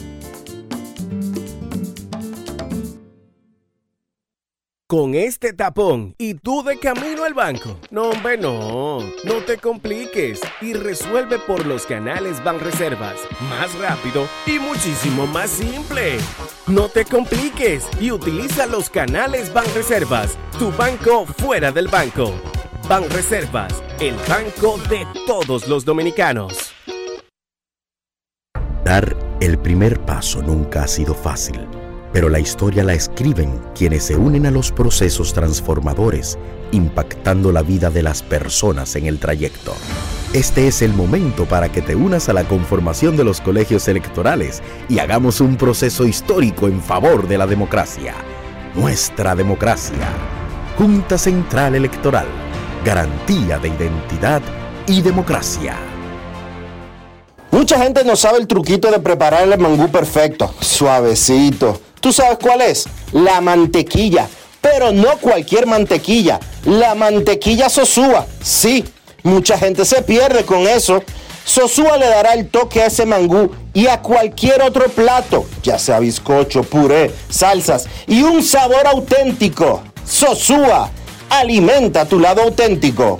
Con este tapón y tú de camino al banco. No, hombre, no. No te compliques y resuelve por los canales Banreservas. Más rápido y muchísimo más simple. No te compliques y utiliza los canales Banreservas. Tu banco fuera del banco. Banreservas, el banco de todos los dominicanos. Dar el primer paso nunca ha sido fácil, pero la historia la escriben quienes se unen a los procesos transformadores, impactando la vida de las personas en el trayecto. Este es el momento para que te unas a la conformación de los colegios electorales y hagamos un proceso histórico en favor de la democracia. Nuestra democracia. Junta Central Electoral. Garantía de identidad y democracia. Mucha gente no sabe el truquito de preparar el mangú perfecto, suavecito. ¿Tú sabes cuál es? La mantequilla. Pero no cualquier mantequilla, la mantequilla Sosúa. Sí, mucha gente se pierde con eso. Sosúa le dará el toque a ese mangú y a cualquier otro plato, ya sea bizcocho, puré, salsas y un sabor auténtico. Sosúa, alimenta tu lado auténtico.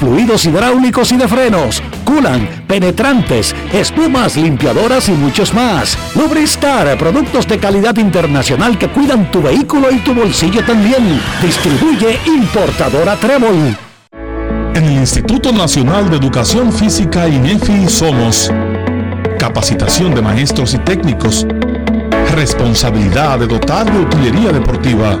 fluidos hidráulicos y de frenos, culan, penetrantes, espumas, limpiadoras y muchos más. Lubristar, productos de calidad internacional que cuidan tu vehículo y tu bolsillo también. Distribuye importadora Trébol. En el Instituto Nacional de Educación Física INEFI somos capacitación de maestros y técnicos, responsabilidad de dotar de utilería deportiva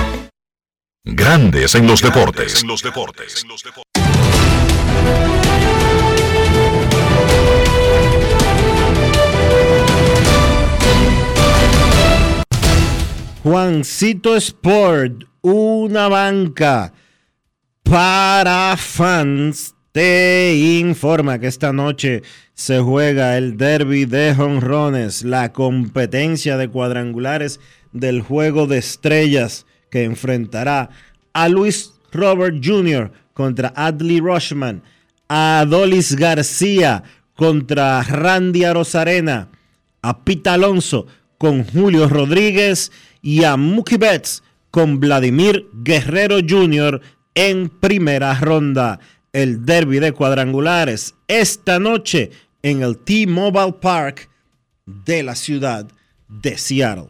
Grandes en los deportes. Juancito Sport, una banca para fans, te informa que esta noche se juega el derby de jonrones, la competencia de cuadrangulares del juego de estrellas que enfrentará a Luis Robert Jr. contra Adley Rushman, a Adolis García contra Randy Arozarena, a Pete Alonso con Julio Rodríguez y a Mookie Betts con Vladimir Guerrero Jr. en primera ronda. El derby de cuadrangulares esta noche en el T-Mobile Park de la ciudad de Seattle.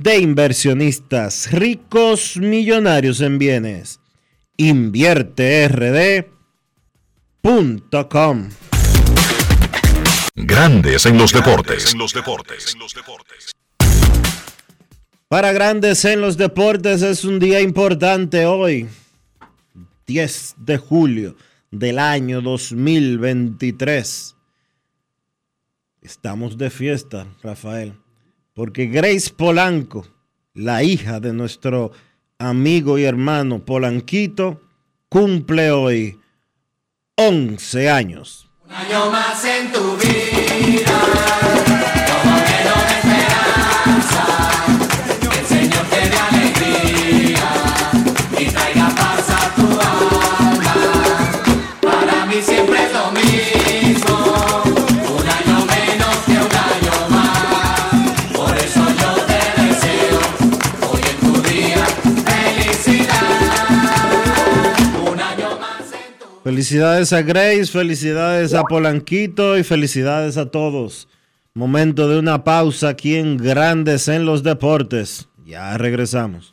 de inversionistas ricos millonarios en bienes. InvierteRD.com Grandes en los deportes. Para Grandes en los deportes es un día importante hoy, 10 de julio del año 2023. Estamos de fiesta, Rafael porque Grace Polanco, la hija de nuestro amigo y hermano Polanquito, cumple hoy 11 años. Un año más en tu vida, Felicidades a Grace, felicidades a Polanquito y felicidades a todos. Momento de una pausa aquí en Grandes en los Deportes. Ya regresamos.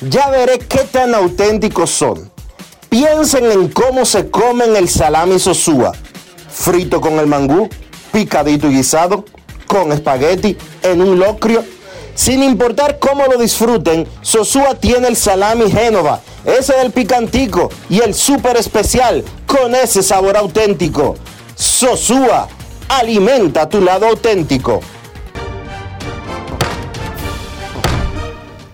Ya veré qué tan auténticos son. Piensen en cómo se comen el salami sosúa. Frito con el mangú, picadito y guisado, con espagueti, en un locrio. Sin importar cómo lo disfruten, Sosúa tiene el salami Génova, ese del picantico y el súper especial con ese sabor auténtico. Sosúa, alimenta tu lado auténtico.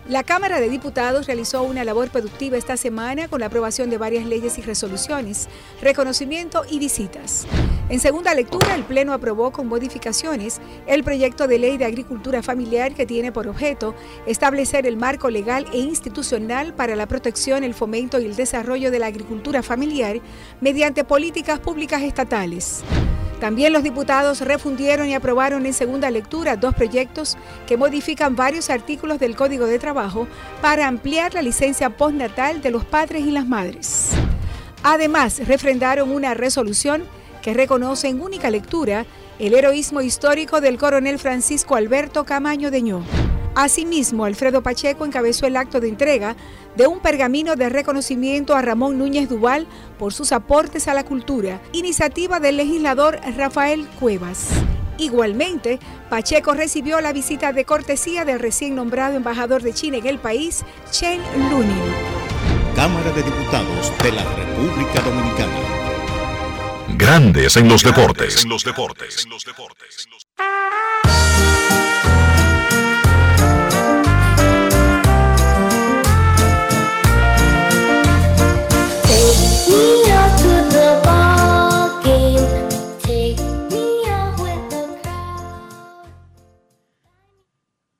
La Cámara de Diputados realizó una labor productiva esta semana con la aprobación de varias leyes y resoluciones, reconocimiento y visitas. En segunda lectura, el Pleno aprobó con modificaciones el proyecto de ley de agricultura familiar que tiene por objeto establecer el marco legal e institucional para la protección, el fomento y el desarrollo de la agricultura familiar mediante políticas públicas estatales. También los diputados refundieron y aprobaron en segunda lectura dos proyectos que modifican varios artículos del Código de Trabajo para ampliar la licencia postnatal de los padres y las madres. Además, refrendaron una resolución que reconoce en única lectura el heroísmo histórico del coronel Francisco Alberto Camaño Deñó. Asimismo, Alfredo Pacheco encabezó el acto de entrega de un pergamino de reconocimiento a Ramón Núñez Duval por sus aportes a la cultura, iniciativa del legislador Rafael Cuevas. Igualmente, Pacheco recibió la visita de cortesía del recién nombrado embajador de China en el país, Chen Lunin. Cámara de Diputados de la República Dominicana. Grandes en los deportes.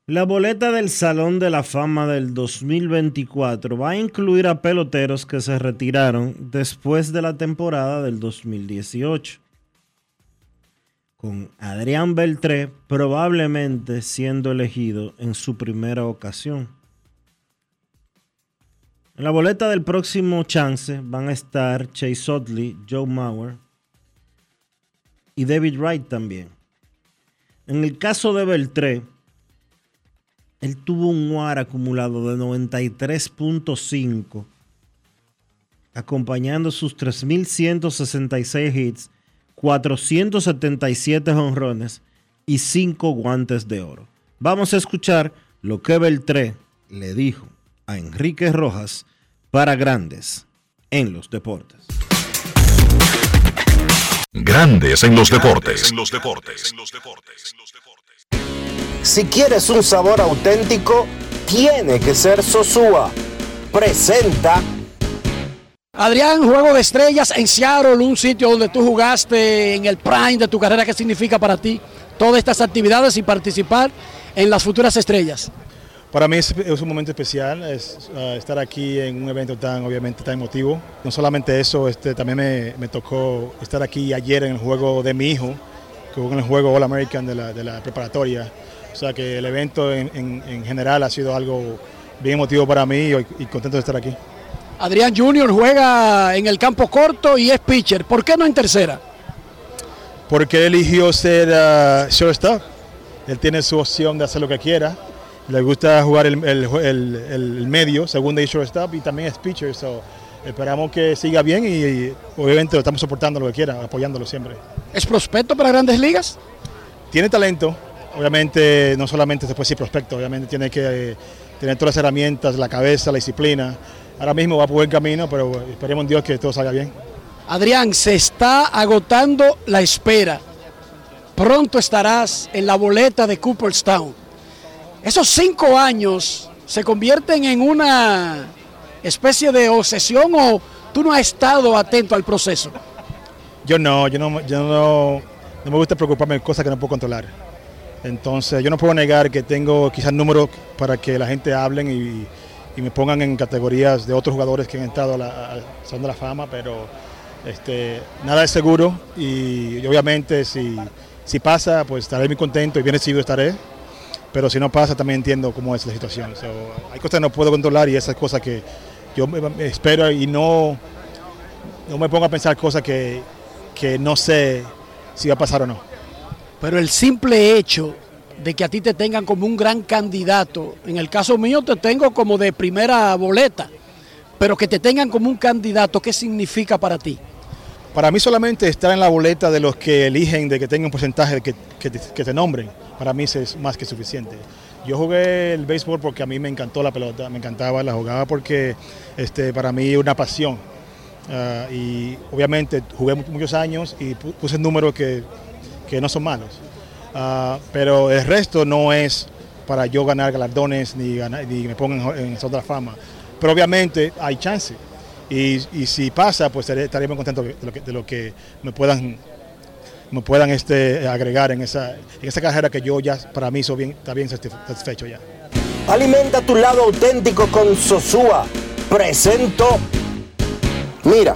La boleta del Salón de la Fama del 2024 va a incluir a peloteros que se retiraron después de la temporada del 2018. Con Adrián Beltré probablemente siendo elegido en su primera ocasión. En la boleta del próximo chance van a estar Chase Utley, Joe Mauer y David Wright también. En el caso de Beltré, él tuvo un WAR acumulado de 93.5, acompañando sus 3.166 hits, 477 honrones y 5 guantes de oro. Vamos a escuchar lo que Beltré le dijo a Enrique Rojas para grandes en los deportes. Grandes en los deportes. En los deportes. Si quieres un sabor auténtico, tiene que ser Sosúa. presenta Adrián, Juego de Estrellas en Seattle, un sitio donde tú jugaste en el prime de tu carrera. ¿Qué significa para ti todas estas actividades y participar en las futuras estrellas? Para mí es, es un momento especial es, uh, estar aquí en un evento tan obviamente tan emotivo. No solamente eso, este, también me, me, tocó estar aquí ayer en el juego de mi hijo, que jugó en el juego All American de la, de la preparatoria. O sea que el evento en, en, en, general ha sido algo bien emotivo para mí y, y contento de estar aquí. Adrián Junior juega en el campo corto y es pitcher. ¿Por qué no en tercera? Porque él eligió ser uh, shortstop. Él tiene su opción de hacer lo que quiera. Le gusta jugar el, el, el, el medio, segunda y shortstop, y también es pitcher. So, esperamos que siga bien y, y, obviamente lo estamos soportando lo que quiera, apoyándolo siempre. ¿Es prospecto para grandes ligas? Tiene talento. Obviamente, no solamente se puede decir prospecto, obviamente tiene que eh, tener todas las herramientas, la cabeza, la disciplina ahora mismo va por buen camino, pero esperemos en Dios que todo salga bien. Adrián, se está agotando la espera. Pronto estarás en la boleta de Cooperstown. Esos cinco años se convierten en una especie de obsesión o tú no has estado atento al proceso. Yo no, yo no, yo no, no me gusta preocuparme de cosas que no puedo controlar. Entonces, yo no puedo negar que tengo quizás números para que la gente hablen y, me pongan en categorías de otros jugadores que han entrado a la, a de la Fama, pero este, nada es seguro y, obviamente si, si, pasa, pues estaré muy contento y bien recibido estaré, pero si no pasa también entiendo cómo es la situación. Hay cosas que no puedo controlar y esas cosas que yo espero y no, no me pongo a pensar cosas que, que no sé si va a pasar o no. Pero el simple hecho de que a ti te tengan como un gran candidato. En el caso mío te tengo como de primera boleta, pero que te tengan como un candidato, ¿qué significa para ti? Para mí solamente estar en la boleta de los que eligen de que tenga un porcentaje que, que, que te nombren, para mí es más que suficiente. Yo jugué el béisbol porque a mí me encantó la pelota, me encantaba, la jugaba porque este, para mí es una pasión. Uh, y obviamente jugué muchos años y puse números que, que no son malos. Uh, pero el resto no es para yo ganar galardones ni, ganar, ni me pongan en, en otra fama. Pero obviamente hay chance. Y, si pasa, pues estaré, muy contento de lo que, de lo que me puedan, me puedan este, agregar en esa, en esa carrera que yo ya para mí soy bien, está bien satisfecho ya. Alimenta tu lado auténtico con Sosúa. Presento. Mira.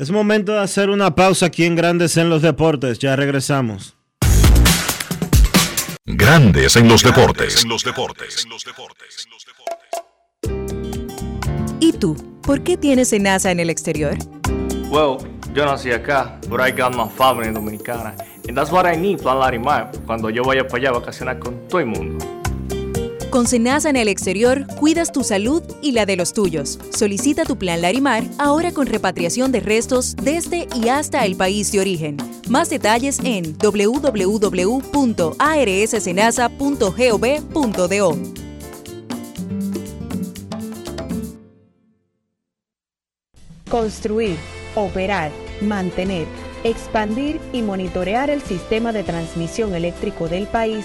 Es momento de hacer una pausa aquí en Grandes en los Deportes. Ya regresamos. Grandes en los deportes. En los deportes. ¿Y tú? ¿Por qué tienes enaza en el exterior? Well, yo nací acá, but I got my family dominicana. And that's what I need, Plan Larimar, cuando yo vaya para allá a vacacionar con todo el mundo. Con Senasa en el exterior, cuidas tu salud y la de los tuyos. Solicita tu plan Larimar ahora con repatriación de restos desde y hasta el país de origen. Más detalles en www.arssenasa.gov.do. Construir, operar, mantener, expandir y monitorear el sistema de transmisión eléctrico del país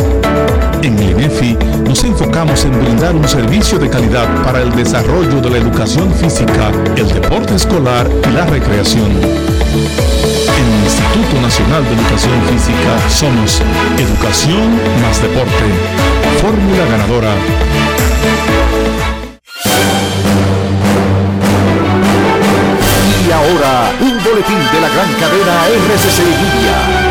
En el INEFI nos enfocamos en brindar un servicio de calidad para el desarrollo de la educación física, el deporte escolar y la recreación. En el Instituto Nacional de Educación Física somos Educación más Deporte. Fórmula ganadora. Y ahora, un boletín de la gran cadena RCC Media.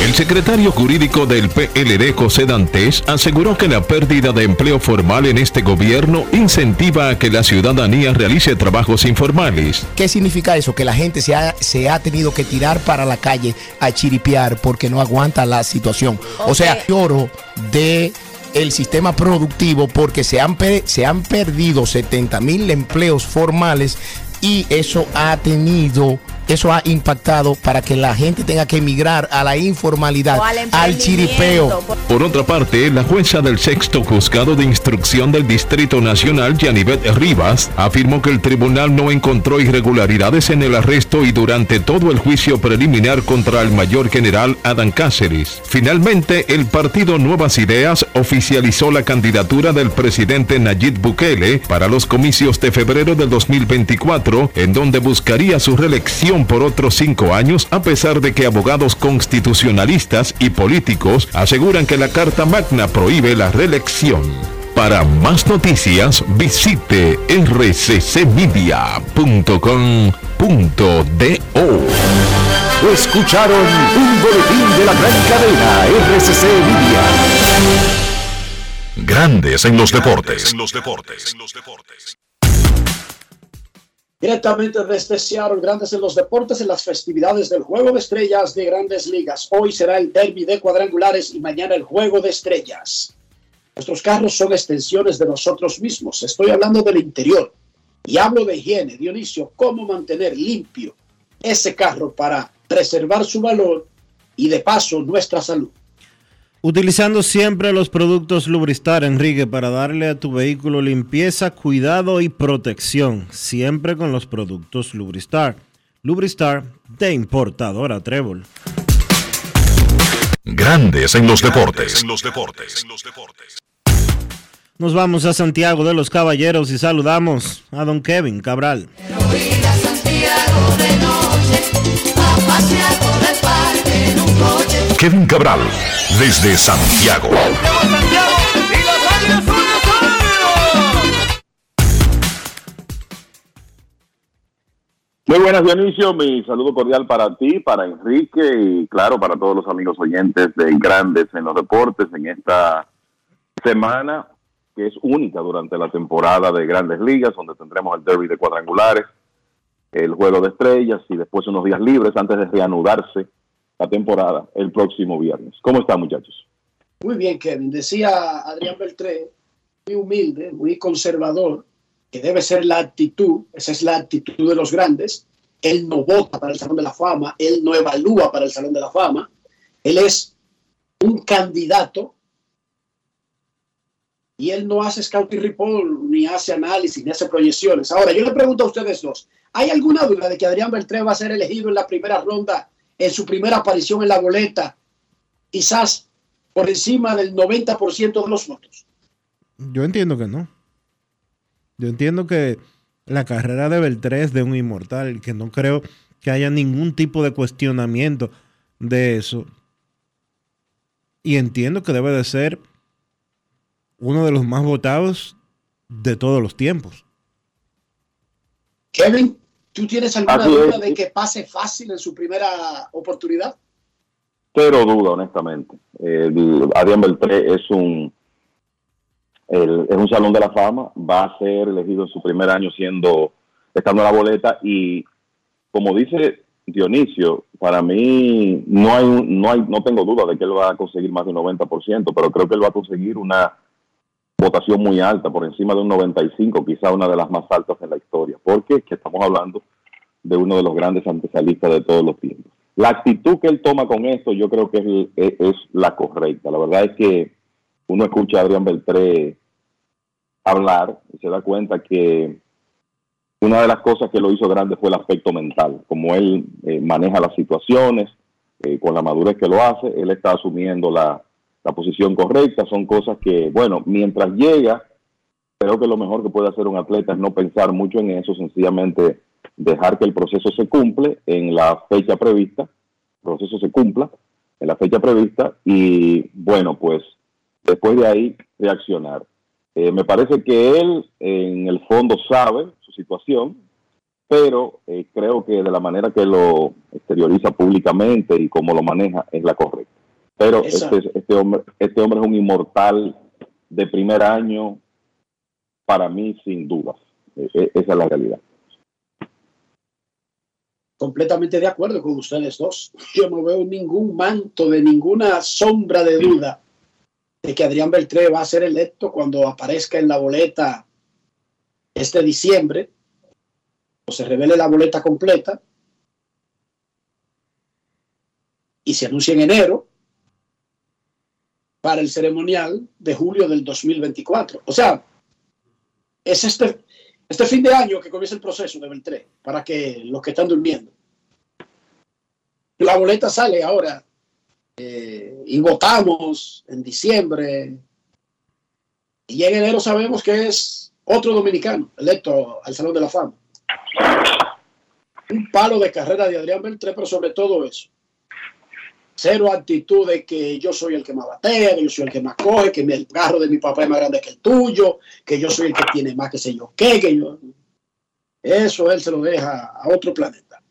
El secretario jurídico del PLD, José Dantes, aseguró que la pérdida de empleo formal en este gobierno incentiva a que la ciudadanía realice trabajos informales. ¿Qué significa eso? Que la gente se ha, se ha tenido que tirar para la calle a chiripear porque no aguanta la situación. O sea, lloro de el sistema productivo porque se han, pe- se han perdido 70 mil empleos formales y eso ha tenido, eso ha impactado para que la gente tenga que emigrar a la informalidad, al chiripeo. Por otra parte, la jueza del sexto juzgado de instrucción del Distrito Nacional, Yanivet Rivas, afirmó que el tribunal no encontró irregularidades en el arresto y durante todo el juicio preliminar contra el mayor general Adán Cáceres. Finalmente, el partido Nuevas Ideas oficializó la candidatura del presidente Nayib Bukele para los comicios de febrero del 2024, en donde buscaría su reelección por otros cinco años, a pesar de que abogados constitucionalistas y políticos aseguran que la Carta Magna prohíbe la reelección. Para más noticias, visite rccmedia.com.do. Escucharon un boletín de la gran cadena RCC Media. Grandes en los deportes. Directamente desde Seattle, Grandes en los Deportes, en las festividades del Juego de Estrellas de Grandes Ligas. Hoy será el derby de cuadrangulares y mañana el Juego de Estrellas. Nuestros carros son extensiones de nosotros mismos. Estoy hablando del interior y hablo de higiene. Dionisio, cómo mantener limpio ese carro para preservar su valor y de paso nuestra salud. Utilizando siempre los productos Lubristar, Enrique, para darle a tu vehículo limpieza, cuidado y protección. Siempre con los productos Lubristar. Lubristar de importadora Trébol. Grandes en los deportes. Nos vamos a Santiago de los Caballeros y saludamos a don Kevin Cabral. Kevin Cabral, desde Santiago. Muy buenas, Dionisio. Mi saludo cordial para ti, para Enrique y, claro, para todos los amigos oyentes de Grandes en los Deportes en esta semana que es única durante la temporada de Grandes Ligas, donde tendremos el derby de cuadrangulares, el juego de estrellas y después unos días libres antes de reanudarse la temporada el próximo viernes. ¿Cómo están, muchachos? Muy bien, Kevin. Decía Adrián Beltré, muy humilde, muy conservador, que debe ser la actitud, esa es la actitud de los grandes. Él no vota para el Salón de la Fama, él no evalúa para el Salón de la Fama, él es un candidato y él no hace scouting report, ni hace análisis, ni hace proyecciones. Ahora, yo le pregunto a ustedes dos, ¿hay alguna duda de que Adrián Beltré va a ser elegido en la primera ronda, en su primera aparición en la boleta, quizás por encima del 90% de los votos? Yo entiendo que no. Yo entiendo que la carrera de Beltré es de un inmortal, que no creo que haya ningún tipo de cuestionamiento de eso. Y entiendo que debe de ser uno de los más votados de todos los tiempos. Kevin, ¿tú tienes alguna duda de que pase fácil en su primera oportunidad? Cero duda, honestamente. El Adrián Beltré es un el- es un salón de la fama, va a ser elegido en su primer año siendo estando en la boleta y como dice Dionisio, para mí no hay no hay no tengo duda de que él va a conseguir más de un 90%, pero creo que él va a conseguir una votación muy alta, por encima de un 95, quizá una de las más altas en la historia, porque es que estamos hablando de uno de los grandes antesalistas de todos los tiempos. La actitud que él toma con esto yo creo que es la correcta. La verdad es que uno escucha a Adrián Beltré hablar y se da cuenta que una de las cosas que lo hizo grande fue el aspecto mental, como él eh, maneja las situaciones, eh, con la madurez que lo hace, él está asumiendo la, la posición correcta, son cosas que, bueno, mientras llega, creo que lo mejor que puede hacer un atleta es no pensar mucho en eso, sencillamente dejar que el proceso se cumple en la fecha prevista, el proceso se cumpla en la fecha prevista y, bueno, pues después de ahí reaccionar. Eh, me parece que él en el fondo sabe su situación, pero eh, creo que de la manera que lo exterioriza públicamente y cómo lo maneja es la correcta. Pero Exacto. este, este hombre, este hombre es un inmortal de primer año, para mí, sin dudas. Eh, eh, esa es la realidad. completamente de acuerdo con ustedes dos. Yo no veo ningún manto de ninguna sombra de duda de que Adrián Beltré va a ser electo cuando aparezca en la boleta este diciembre o se revele la boleta completa y se anuncia en enero para el ceremonial de julio del 2024. O sea, es este, este fin de año que comienza el proceso de Beltré, para que los que están durmiendo. La boleta sale ahora eh, y votamos en diciembre. Y en enero sabemos que es otro dominicano electo al Salón de la Fama. Un palo de carrera de Adrián Beltré, pero sobre todo eso. Cero actitud de que yo soy el que más batea, yo soy el que más coge, que el carro de mi papá es más grande que el tuyo, que yo soy el que tiene más que sé yo qué, que yo... Eso él se lo deja a otro planeta.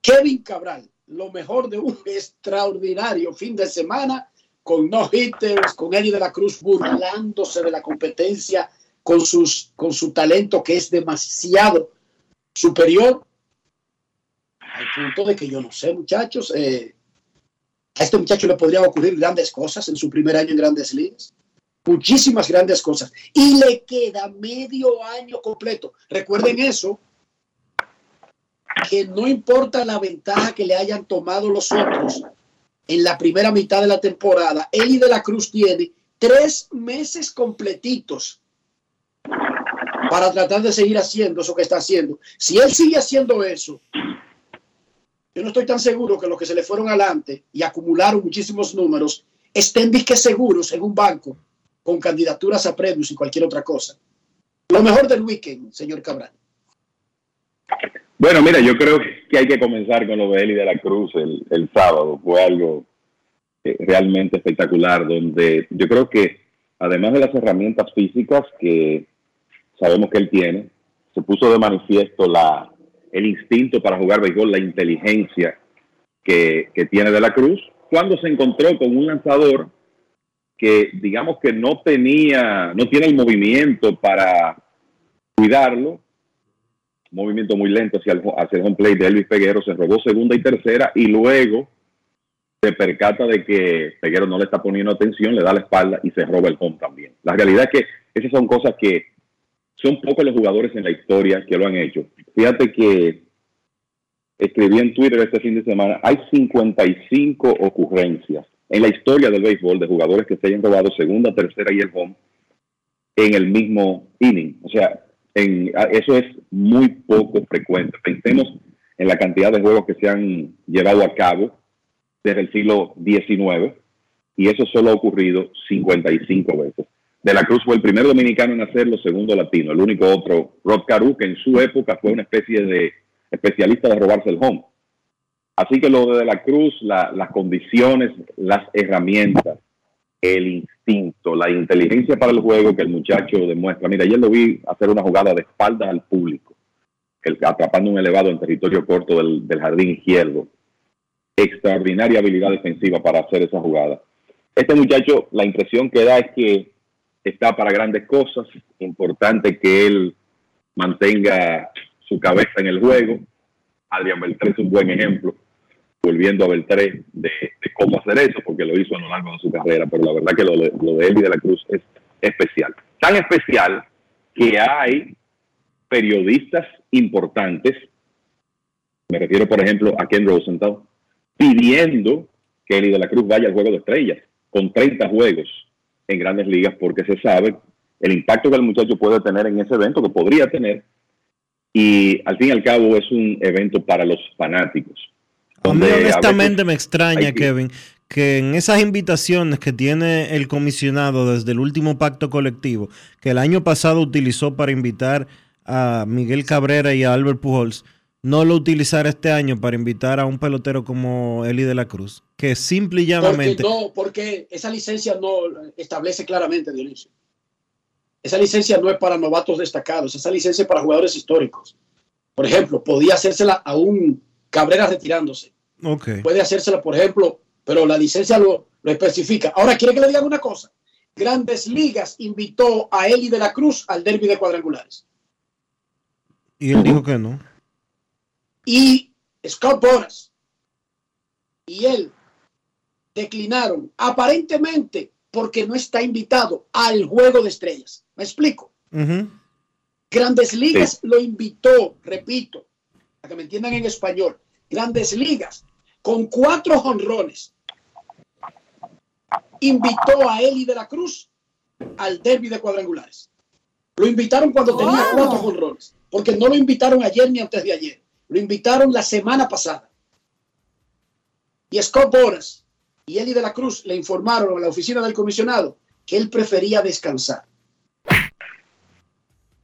Kevin Cabral, lo mejor de un extraordinario fin de semana con no hitters, con Eddie de la Cruz burlándose de la competencia con, sus, con su talento que es demasiado superior. Al punto de que yo no sé, muchachos, eh, a este muchacho le podrían ocurrir grandes cosas en su primer año en grandes ligas. Muchísimas grandes cosas. Y le queda medio año completo. Recuerden eso, que no importa la ventaja que le hayan tomado los otros en la primera mitad de la temporada, Eli de la Cruz tiene tres meses completitos para tratar de seguir haciendo eso que está haciendo. Si él sigue haciendo eso, yo no estoy tan seguro que los que se le fueron adelante y acumularon muchísimos números estén disque seguros en un banco con candidaturas a premios y cualquier otra cosa. Lo mejor del weekend, señor Cabral. Bueno, mira, yo creo que hay que comenzar con lo de Eli de la Cruz el, sábado. Fue algo eh, realmente espectacular, donde yo creo que además de las herramientas físicas que sabemos que él tiene, se puso de manifiesto la, el instinto para jugar béisbol, la inteligencia que, que tiene de la Cruz, cuando se encontró con un lanzador que digamos que no tenía, no tiene el movimiento para cuidarlo, movimiento muy lento hacia el, el home plate de Elvis Peguero, se robó segunda y tercera y luego se percata de que Peguero no le está poniendo atención, le da la espalda y se roba el home también. La realidad es que esas son cosas que son pocos los jugadores en la historia que lo han hecho. Fíjate que escribí en Twitter este fin de semana, hay 55 ocurrencias en la historia del béisbol de jugadores que se hayan robado segunda, tercera y el home en el mismo inning. O sea, en, eso es muy poco frecuente. Pensemos en la cantidad de juegos que se han llevado a cabo desde el siglo XIX y eso solo ha ocurrido 55 veces. De la Cruz fue el primer dominicano en hacerlo, segundo latino. El único otro, Rod Caru, que en su época fue una especie de especialista de robarse el home. Así que lo de, de la Cruz, la, las condiciones, las herramientas, el instinto, la inteligencia para el juego que el muchacho demuestra. Mira, ayer lo vi hacer una jugada de espaldas al público, atrapando un elevado en territorio corto del, del jardín izquierdo. Extraordinaria habilidad defensiva para hacer esa jugada. Este muchacho, la impresión que da es que está para grandes cosas. Importante que él mantenga su cabeza en el juego. Adrián Beltré es un buen ejemplo, volviendo a Beltré de, cómo hacer eso, porque lo hizo a lo largo de su carrera, pero la verdad que lo, lo de Elvi de la Cruz es especial. Tan especial que hay periodistas importantes, me refiero por ejemplo a Ken Rosenthal, pidiendo que Eli de la Cruz vaya al Juego de Estrellas, con 30 juegos en grandes ligas, porque se sabe el impacto que el muchacho puede tener en ese evento, que podría tener, y al fin y al cabo es un evento para los fanáticos. A mí honestamente me extraña, que... Kevin, que en esas invitaciones que tiene el comisionado desde el último pacto colectivo, que el año pasado utilizó para invitar a Miguel Cabrera y a Albert Pujols, no lo utilizará este año para invitar a un pelotero como Eli de la Cruz, que simple y Porque llanamente... no, porque esa licencia no establece claramente, Dionisio. Esa licencia no es para novatos destacados, esa licencia es para jugadores históricos. Por ejemplo, podía hacérsela a un Cabrera retirándose. Ok. Puede hacérsela, por ejemplo, pero la licencia lo, lo especifica. Ahora, ¿quiere que le digan una cosa? Grandes Ligas invitó a Eli de la Cruz al derby de cuadrangulares. Y él dijo que no. Y Scott Boras y él declinaron aparentemente porque no está invitado al juego de estrellas. ¿Me explico? Grandes Ligas lo invitó, repito, para que me entiendan en español. Grandes Ligas con cuatro jonrones invitó a Eli de la Cruz al derby de cuadrangulares. Lo invitaron cuando tenía cuatro jonrones, porque no lo invitaron ayer ni antes de ayer. Lo invitaron la semana pasada. Y Scott Boras y Eli de la Cruz le informaron a la oficina del comisionado que él prefería descansar.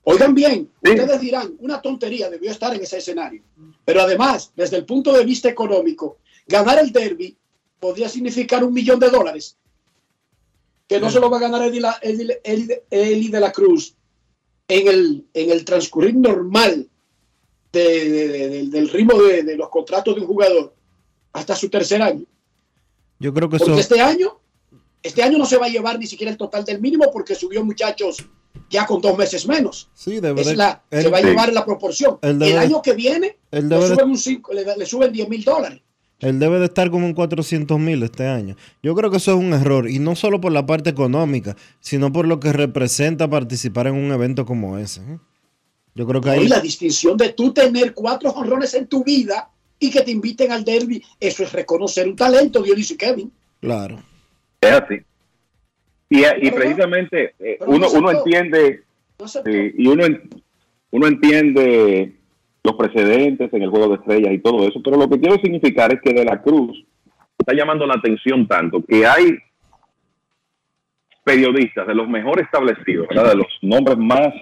Oigan bien, ustedes dirán, una tontería, debió estar en ese escenario. Pero además, desde el punto de vista económico, ganar el derby podría significar un millón de dólares. Que no se lo va a ganar Eli de la Cruz en el, en el transcurrir normal de- de- de- del- ritmo de, de los contratos de un jugador hasta su tercer año. Yo creo que Porque eso... este año, este año no se va a llevar ni siquiera el total del mínimo porque subió muchachos ya con dos meses menos. Sí, debe Es de- la- se va a llevar la proporción. El, debe de- año que viene le debe de- suben, un cinco- le, le suben 10 mil dólares. Él debe de estar como en 400 mil este año. Yo creo que eso es un error. Y no solo por la parte económica, sino por lo que representa participar en un evento como ese. ¿Eh? Yo creo que Y ahí... la distinción de tú tener cuatro jonrones en tu vida y que te inviten al derby, eso es reconocer un talento, Dionisio y Kevin. Claro. Es así. Y, y precisamente eh, uno, no uno entiende No sí, y uno, uno entiende los precedentes en el juego de estrellas y todo eso, pero lo que quiero significar es que de la Cruz está llamando la atención tanto que hay periodistas de los mejor establecidos, ¿verdad? de los nombres más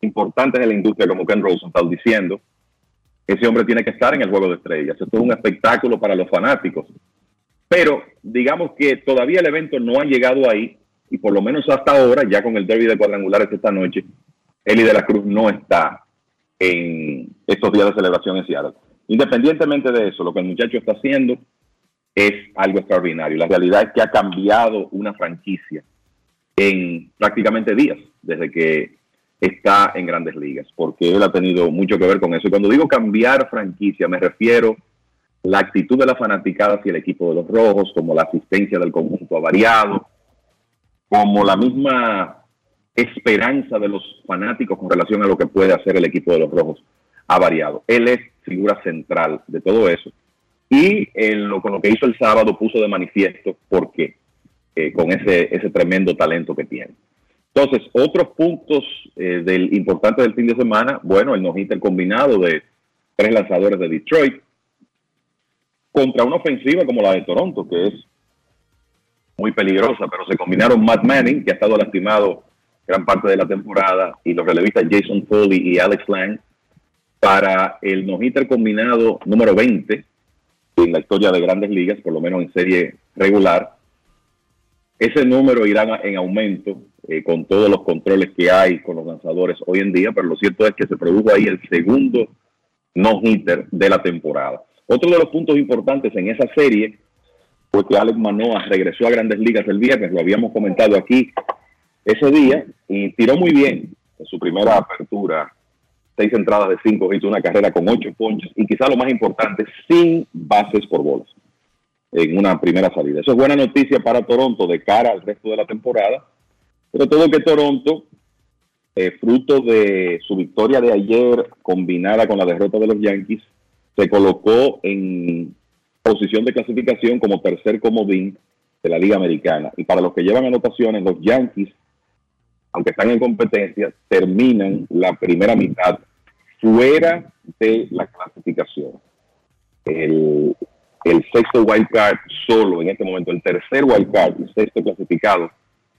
importantes de la industria, como Ken Rosenthal, diciendo ese hombre tiene que estar en el juego de estrellas. Esto es un espectáculo para los fanáticos. Pero digamos que todavía el evento no ha llegado ahí y por lo menos hasta ahora, ya con el derby de cuadrangulares esta noche, Eli de la Cruz no está en estos días de celebración en Seattle. Independientemente de eso, lo que el muchacho está haciendo es algo extraordinario. La realidad es que ha cambiado una franquicia en prácticamente días desde que está en grandes ligas, porque él ha tenido mucho que ver con eso. Y cuando digo cambiar franquicia, me refiero la actitud de la fanaticada hacia el equipo de los rojos, como la asistencia del conjunto ha variado, como la misma esperanza de los fanáticos con relación a lo que puede hacer el equipo de los rojos ha variado. Él es figura central de todo eso. Y en lo, con lo que hizo el sábado puso de manifiesto por qué, eh, con ese, ese tremendo talento que tiene. Entonces, otros puntos eh, del importante del fin de semana, bueno, el no-hitter combinado de tres lanzadores de Detroit contra una ofensiva como la de Toronto, que es muy peligrosa, pero se combinaron Matt Manning, que ha estado lastimado gran parte de la temporada, y los relevistas Jason Foley y Alex Lang para el no-hitter combinado número 20 en la historia de grandes ligas, por lo menos en serie regular. Ese número irá en aumento eh, con todos los controles que hay con los lanzadores hoy en día, pero lo cierto es que se produjo ahí el segundo no-hitter de la temporada. Otro de los puntos importantes en esa serie fue que Alex Manoa regresó a grandes ligas el viernes, lo habíamos comentado aquí ese día, y tiró muy bien en su primera apertura, seis entradas de cinco hits, una carrera con ocho ponches, y quizá lo más importante, sin bases por bolas en una primera salida. Eso es buena noticia para Toronto de cara al resto de la temporada, sobre todo que Toronto, eh, fruto de su victoria de ayer combinada con la derrota de los Yankees, se colocó en posición de clasificación como tercer comodín de la Liga Americana. Y para los que llevan anotaciones, los Yankees, aunque están en competencia, terminan la primera mitad fuera de la clasificación. El, el sexto wild card solo en este momento, el tercer wild card, el sexto clasificado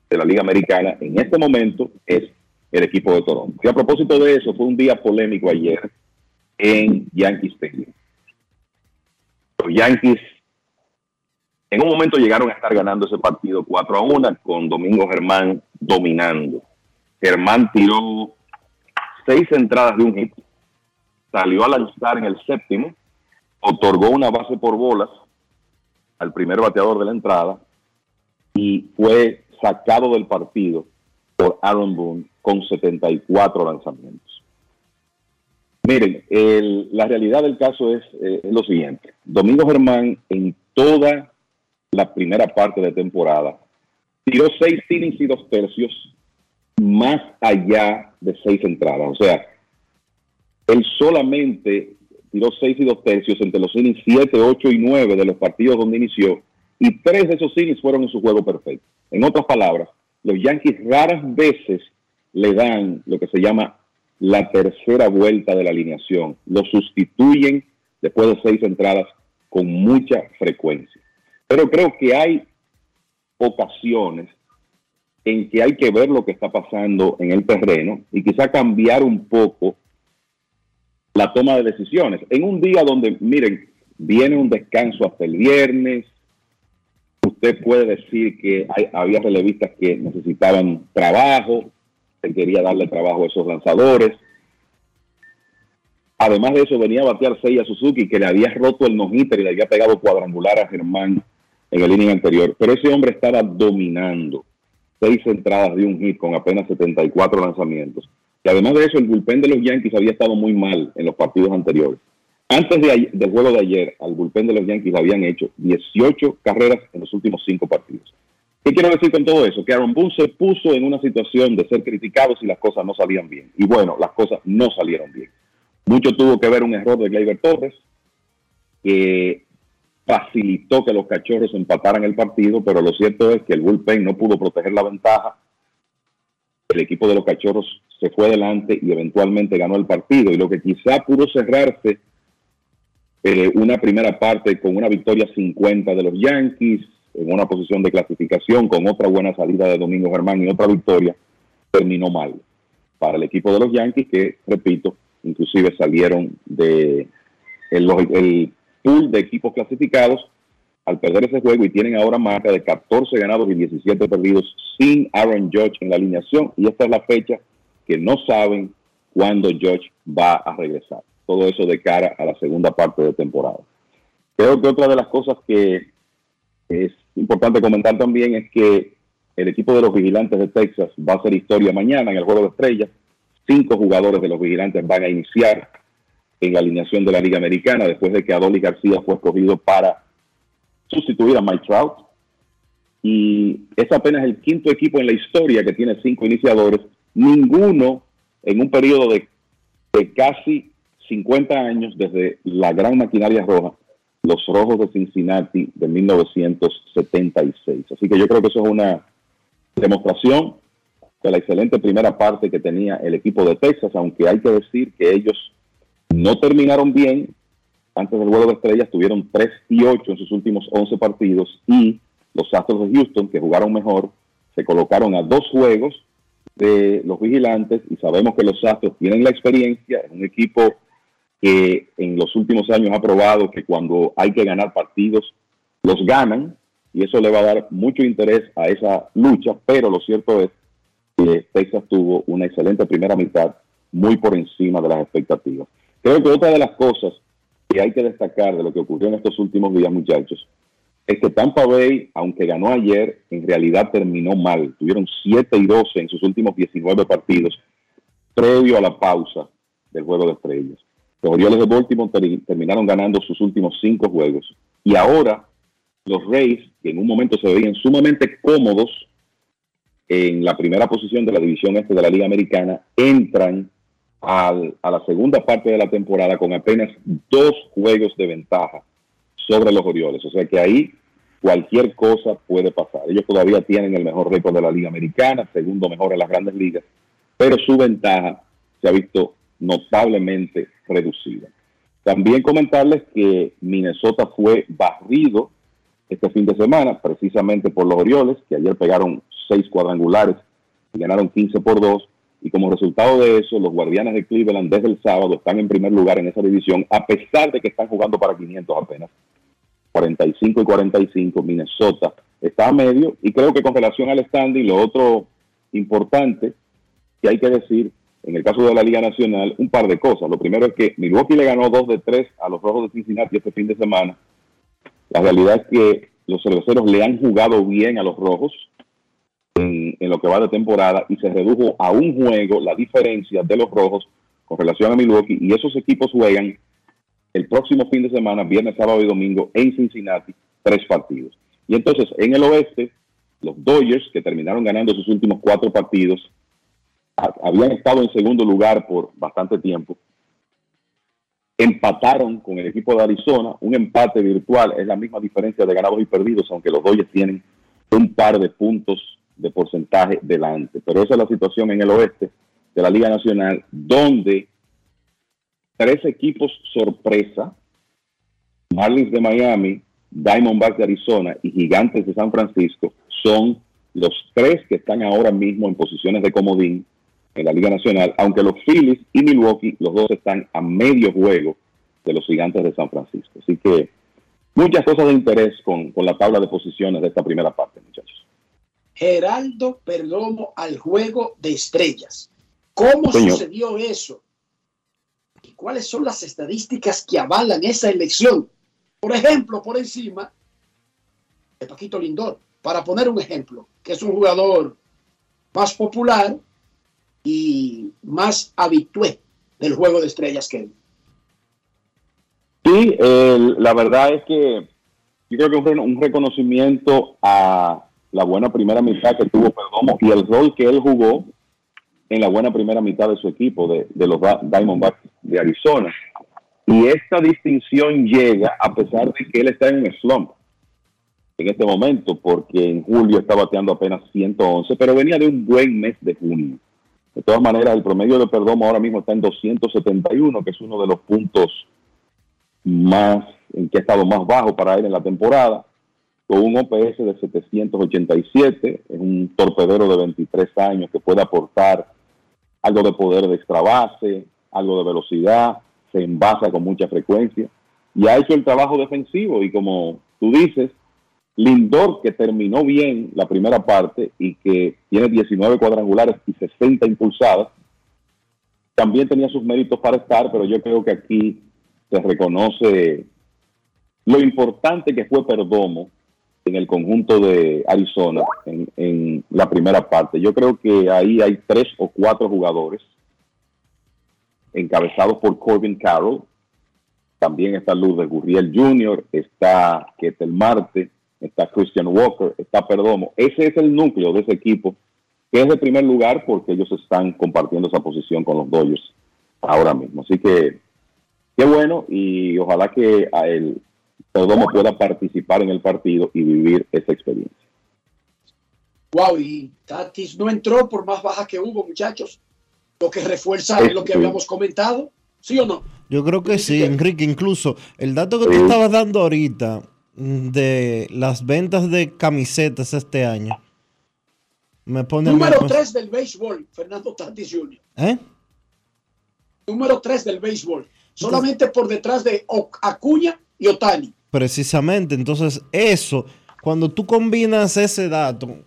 de la Liga Americana en este momento es el equipo de Toronto. Y a propósito de eso, fue un día polémico ayer en Yankee Stadium. Los Yankees en un momento llegaron a estar ganando ese partido 4 a 1 con Domingo Germán dominando. Germán tiró seis entradas de un hit, salió a lanzar en el séptimo, otorgó una base por bolas al primer bateador de la entrada y fue sacado del partido por Aaron Boone con 74 lanzamientos. Miren, el- la realidad del caso es, eh, es lo siguiente. Domingo Germán en toda la primera parte de temporada tiró seis innings y dos tercios más allá de seis entradas. O sea, él solamente tiró seis y dos tercios entre los innings 7, 8 y 9 de los partidos donde inició y tres de esos innings fueron en su juego perfecto. En otras palabras, los Yankees raras veces le dan lo que se llama la tercera vuelta de la alineación. Lo sustituyen después de seis entradas con mucha frecuencia. Pero creo que hay ocasiones en que hay que ver lo que está pasando en el terreno y quizá cambiar un poco la toma de decisiones. En un día donde, miren, viene un descanso hasta el viernes, usted puede decir que había relevistas que necesitaban trabajo, se quería darle trabajo a esos lanzadores. Además de eso, venía a batear Seiya Suzuki, que le había roto el no-hitter y le había pegado cuadrangular a Germán en el inning anterior. Pero ese hombre estaba dominando seis entradas de un hit con apenas 74 lanzamientos. Y además de eso, el bullpen de los Yankees había estado muy mal en los partidos anteriores. Antes del juego de ayer, al bullpen de los Yankees habían hecho 18 carreras en los últimos cinco partidos. ¿Qué quiero decir con todo eso? Que Aaron Boone se puso en una situación de ser criticado si las cosas no salían bien. Y bueno, las cosas no salieron bien. Mucho tuvo que ver un error de Gleyber Torres, que facilitó que los cachorros empataran el partido, pero lo cierto es que el bullpen no pudo proteger la ventaja. El equipo de los cachorros se fue adelante y eventualmente ganó el partido. Y lo que quizá pudo cerrarse eh, una primera parte con una victoria 50 de los Yankees, en una posición de clasificación, con otra buena salida de Domingo Germán y otra victoria, terminó mal para el equipo de los Yankees, que, repito, inclusive salieron de el, el pool de equipos clasificados al perder ese juego y tienen ahora marca de 14 ganados y 17 perdidos sin Aaron Judge en la alineación y esta es la fecha que no saben cuándo Judge va a regresar. Todo eso de cara a la segunda parte de temporada. Creo que otra de las cosas que es importante comentar también es que el equipo de los vigilantes de Texas va a hacer historia mañana en el juego de estrellas. Cinco jugadores de los vigilantes van a iniciar en la alineación de la Liga Americana después de que Adoli García fue escogido para sustituir a Mike Trout. Y es apenas el quinto equipo en la historia que tiene cinco iniciadores. Ninguno en un periodo de, de casi 50 años desde la gran maquinaria roja, los rojos de Cincinnati de 1976. Así que yo creo que eso es una demostración de la excelente primera parte que tenía el equipo de Texas, aunque hay que decir que ellos no terminaron bien. Antes del juego de estrellas tuvieron 3 y 8 en sus últimos 11 partidos y los Astros de Houston, que jugaron mejor, se colocaron a dos juegos de los vigilantes y sabemos que los Astros tienen la experiencia, es un equipo que en los últimos años ha probado que cuando hay que ganar partidos, los ganan y eso le va a dar mucho interés a esa lucha, pero lo cierto es que Texas tuvo una excelente primera mitad muy por encima de las expectativas. Creo que otra de las cosas que hay que destacar de lo que ocurrió en estos últimos días, muchachos, es que Tampa Bay, aunque ganó ayer, en realidad terminó mal. Tuvieron 7 y 12 en sus últimos 19 partidos, previo a la pausa del juego de estrellas. Los Orioles de Baltimore ter- terminaron ganando sus últimos 5 juegos. Y ahora los Rays, que en un momento se veían sumamente cómodos en la primera posición de la división este de la Liga Americana, entran a la segunda parte de la temporada con apenas dos juegos de ventaja sobre los Orioles. O sea que ahí cualquier cosa puede pasar. Ellos todavía tienen el mejor récord de la Liga Americana, segundo mejor en las grandes ligas, pero su ventaja se ha visto notablemente reducida. También comentarles que Minnesota fue barrido este fin de semana, precisamente por los Orioles, que ayer pegaron seis cuadrangulares y ganaron 15 por 2. Y como resultado de eso, los Guardianes de Cleveland desde el sábado están en primer lugar en esa división, a pesar de que están jugando para 500 apenas. 45 y 45, Minnesota está a medio. Y creo que con relación al standing, lo otro importante que hay que decir, en el caso de la Liga Nacional, un par de cosas. Lo primero es que Milwaukee le ganó 2 de 3 a los Rojos de Cincinnati este fin de semana. La realidad es que los cerveceros le han jugado bien a los Rojos en, en lo que va de temporada y se redujo a un juego la diferencia de los Rojos con relación a Milwaukee y esos equipos juegan el próximo fin de semana, viernes, sábado y domingo en Cincinnati, tres partidos. Y entonces en el oeste, los Dodgers, que terminaron ganando sus últimos cuatro partidos, ha- habían estado en segundo lugar por bastante tiempo, empataron con el equipo de Arizona, un empate virtual, es la misma diferencia de ganados y perdidos, aunque los Dodgers tienen un par de puntos de porcentaje delante. Pero esa es la situación en el oeste de la Liga Nacional, donde tres equipos sorpresa, Marlins de Miami, Diamondbacks de Arizona y Gigantes de San Francisco, son los tres que están ahora mismo en posiciones de comodín en la Liga Nacional, aunque los Phillies y Milwaukee, los dos están a medio juego de los Gigantes de San Francisco. Así que muchas cosas de interés con, con la tabla de posiciones de esta primera parte, muchachos. Geraldo Perdomo al juego de estrellas. ¿Cómo Señor. sucedió eso? ¿Y cuáles son las estadísticas que avalan esa elección? Por ejemplo, por encima de Paquito Lindor, para poner un ejemplo, que es un jugador más popular y más habitué del juego de estrellas que él. Sí, el- la verdad es que yo creo que un reconocimiento a la buena primera mitad que tuvo Perdomo y el rol que él jugó en la buena primera mitad de su equipo, de, de los Di- Diamondbacks de Arizona. Y esta distinción llega a pesar de que él está en un slump en este momento, porque en julio está bateando apenas 111, pero venía de un buen mes de junio. De todas maneras, el promedio de Perdomo ahora mismo está en 271, que es uno de los puntos más, en que ha estado más bajo para él en la temporada, con un OPS de 787, es un torpedero de 23 años que puede aportar algo de poder de extra base, algo de velocidad, se envasa con mucha frecuencia y ha hecho el trabajo defensivo y como tú dices, Lindor que terminó bien la primera parte y que tiene 19 cuadrangulares y 60 impulsadas, también tenía sus méritos para estar, pero yo creo que aquí se reconoce lo importante que fue Perdomo en el conjunto de Arizona en, en la primera parte. Yo creo que ahí hay tres o cuatro jugadores encabezados por Corbin Carroll. También está Lourdes Gurriel Jr., está Ketel Marte, está Christian Walker, está Perdomo. Ese es el núcleo de ese equipo, que es de primer lugar porque ellos están compartiendo esa posición con los Dodgers ahora mismo. Así que qué bueno y ojalá que a el Perdomo pueda participar en el partido y vivir esa experiencia. Wow, y Tatis no entró por más baja que hubo, muchachos. Lo que refuerza Sí, lo que sí. habíamos comentado, ¿sí o no? Yo creo que sí, Enrique. Incluso el dato que tú estabas dando ahorita mm, de las ventas de camisetas este año me pone Número pens- 3 del béisbol, Fernando Tatis Jr. ¿Eh? Número 3 del béisbol. Solamente por detrás de Acuña y Otani. Precisamente, entonces eso, cuando tú combinas ese dato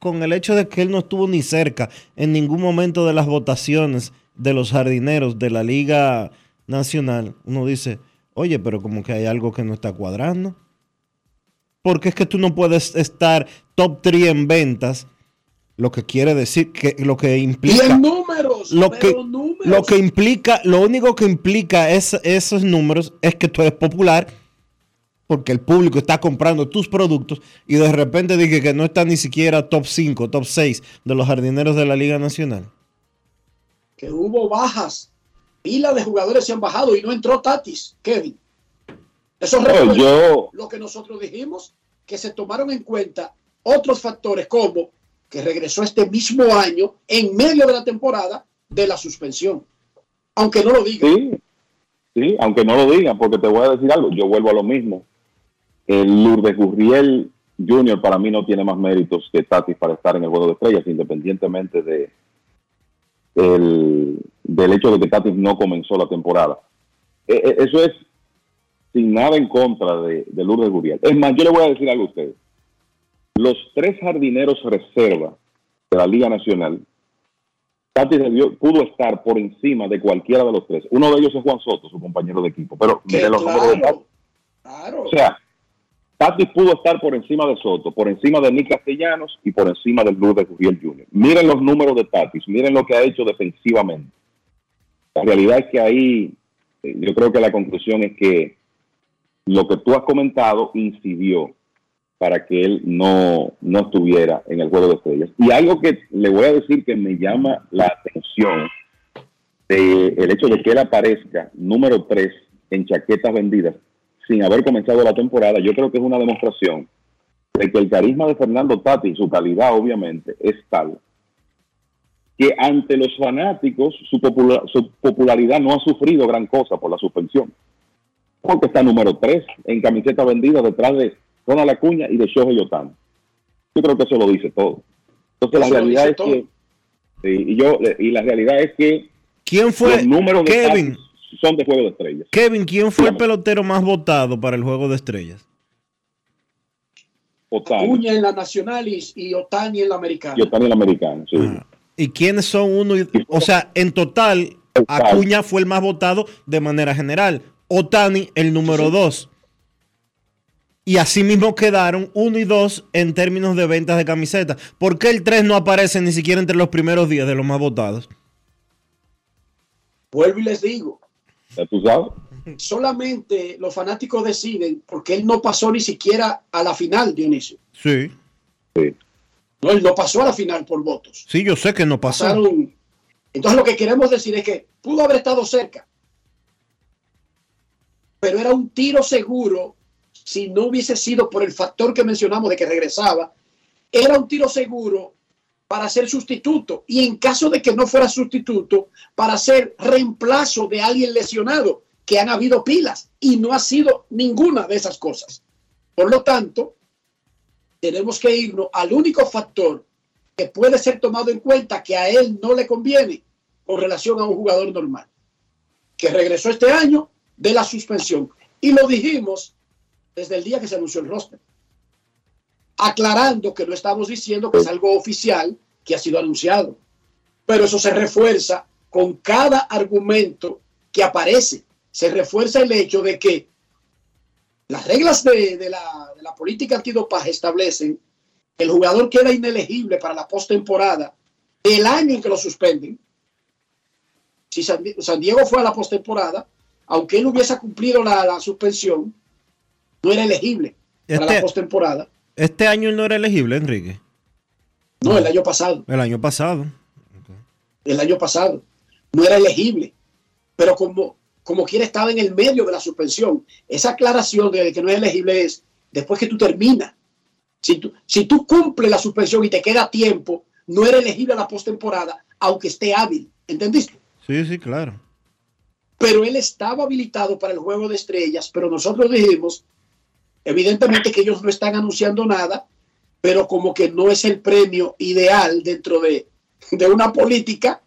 con el hecho de que él no estuvo ni cerca en ningún momento de las votaciones de los jardineros de la Liga Nacional, uno dice, oye, pero como que hay algo que no está cuadrando. Porque es que tú no puedes estar top 3 en ventas, lo que quiere decir que lo que Y implica en números, lo que, números. lo que implica, lo único que implica es, esos números es que tú eres popular porque el público está comprando tus productos y de repente dije que no está ni siquiera top 5, top 6 de los jardineros de la Liga Nacional. que hubo bajas. Pila de jugadores se han bajado y no entró Tatis, Kevin. Eso No, yo- lo que nosotros dijimos, que se tomaron en cuenta otros factores como que regresó este mismo año en medio de la temporada de la suspensión. Aunque no lo diga. Sí, Sí, aunque no lo digan, porque te voy a decir algo, yo vuelvo a lo mismo. El Lourdes Gurriel Jr. para mí no tiene más méritos que Tatis para estar en el juego de estrellas, independientemente de el- del hecho de que Tatis no comenzó la temporada. Eh, eh, eso es sin nada en contra de, de Lourdes Gurriel. Es más, yo le voy a decir algo a ustedes. Los tres jardineros reserva de la Liga Nacional, Tatis debió- pudo estar por encima de cualquiera de los tres. Uno de ellos es Juan Soto, su compañero de equipo. Pero mire los números de Tatis. Claro. O sea, Tatis pudo estar por encima de Soto, por encima de Nick Castellanos y por encima del Lourdes Gurriel Jr. Miren los números de Tatis, miren lo que ha hecho defensivamente. La realidad es que ahí eh, yo creo que la conclusión es que lo que tú has comentado incidió para que él no, no estuviera en el juego de estrellas. Y algo que le voy a decir que me llama la atención, el hecho de que él aparezca número 3 en chaquetas vendidas sin haber comenzado la temporada, yo creo que es una demostración de que el carisma de Fernando Tati, su calidad obviamente, es tal que ante los fanáticos su, popula- su popularidad no ha sufrido gran cosa por la suspensión. Porque está número 3 en camiseta vendida detrás de Ronald Acuña y de Shohei Otani. Yo creo que eso lo dice todo. Entonces la Eso realidad es que y yo y la realidad es que ¿Quién fue los números de Kevin? Son de juego de estrellas. Kevin, ¿quién fue el pelotero más votado para el juego de estrellas? Otani. Acuña en la nacional y, y Otani en la americana. Y Otani el americano, sí. ¿Y quiénes son uno? y- o sea, en total, Acuña fue el más votado de manera general. Otani el número dos. Y así mismo quedaron uno y dos en términos de ventas de camisetas. ¿Por qué el 3 no aparece ni siquiera entre los primeros 10 de los más votados? Vuelvo y les digo, Ya tú sabes. solamente los fanáticos deciden porque él no pasó ni siquiera a la final, Dionisio. Sí. No, él no pasó a la final por votos. Sí, yo sé que no pasó. Pasaron. Entonces lo que queremos decir es que pudo haber estado cerca, pero era un tiro seguro si no hubiese sido por el factor que mencionamos de que regresaba, era un tiro seguro para ser sustituto y en caso de que no fuera sustituto, para ser reemplazo de alguien lesionado, que han habido pilas y no ha sido ninguna de esas cosas. Por lo tanto, tenemos que irnos al único factor que puede ser tomado en cuenta que a él no le conviene con relación a un jugador normal, que regresó este año de la suspensión. Y lo dijimos desde el día que se anunció el roster, aclarando que no estamos diciendo que es algo oficial que ha sido anunciado, pero eso se refuerza con cada argumento que aparece. Se refuerza el hecho de que las reglas de, de la, de la política antidopaje establecen que el jugador queda inelegible para la postemporada el año en que lo suspenden. Si San, Di- San Diego fue a la postemporada, aunque él hubiese cumplido la, la suspensión, no era elegible para Este- la postemporada. Este año él no era elegible, Enrique. No, el año pasado. El año pasado. el año pasado. No era elegible. Pero como, como quiera estaba en el medio de la suspensión. Esa aclaración de que no es elegible es después que tú terminas. Si tú, si tú cumples la suspensión y te queda tiempo, no eres elegible a la postemporada, aunque esté hábil. ¿Entendiste? Sí, sí, claro. Pero él estaba habilitado para el juego de estrellas, pero nosotros dijimos, evidentemente que ellos no están anunciando nada, pero como que no es el premio ideal dentro de, de una política.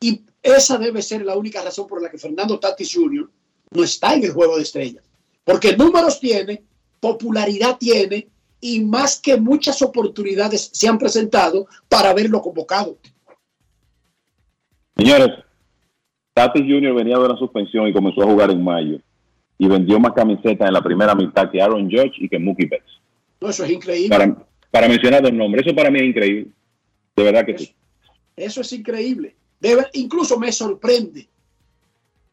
Y esa debe ser la única razón por la que Fernando Tatis Jr. no está en el juego de estrellas. Porque números tiene, popularidad tiene, y más que muchas oportunidades se han presentado para verlo convocado. Señores, Tatis Jr. venía de una suspensión y comenzó a jugar en mayo. Y vendió más camisetas en la primera mitad que Aaron Judge y que Mookie Betts. No, eso es increíble. Para, para mencionar dos nombres. Eso para mí es increíble. De verdad que sí. Eso es increíble. De incluso me sorprende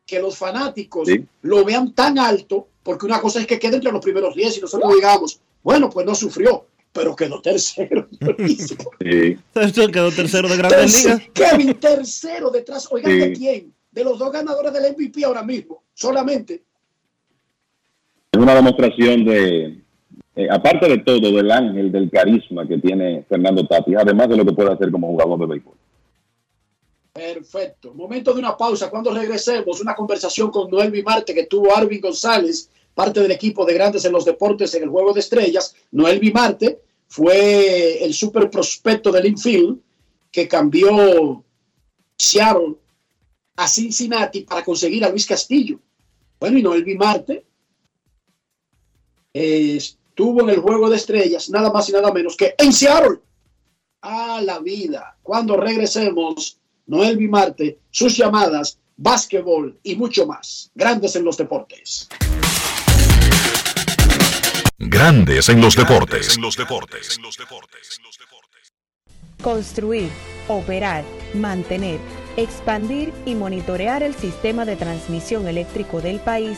que los fanáticos Sí. lo vean tan alto, porque una cosa es que quede entre los primeros 10 y nosotros digamos, bueno, pues no sufrió, pero quedó tercero. *laughs* Sí. Esto quedó tercero de Grandes Ligas. Kevin, tercero detrás. Oigan, ¿de Sí. quién? De los dos ganadores del MVP ahora mismo, solamente. Una demostración de, eh, aparte de todo, del ángel, del carisma que tiene Fernando Tatis, además de lo que puede hacer como jugador de béisbol. Perfecto. Momento de una pausa. Cuando regresemos, una conversación con Noel Vimarte que tuvo Arvin González, parte del equipo de Grandes en los Deportes en el Juego de Estrellas. Noel Vimarte fue el super prospecto del infield que cambió Seattle a Cincinnati para conseguir a Luis Castillo. Bueno, y Noel Vimarte eh, estuvo en el Juego de Estrellas, nada más y nada menos que en Seattle. A la vida. Cuando regresemos, Noel Vimarte, sus llamadas, básquetbol y mucho más. Grandes en los deportes. Grandes en los deportes. Construir, operar, mantener, expandir y monitorear el sistema de transmisión eléctrico del país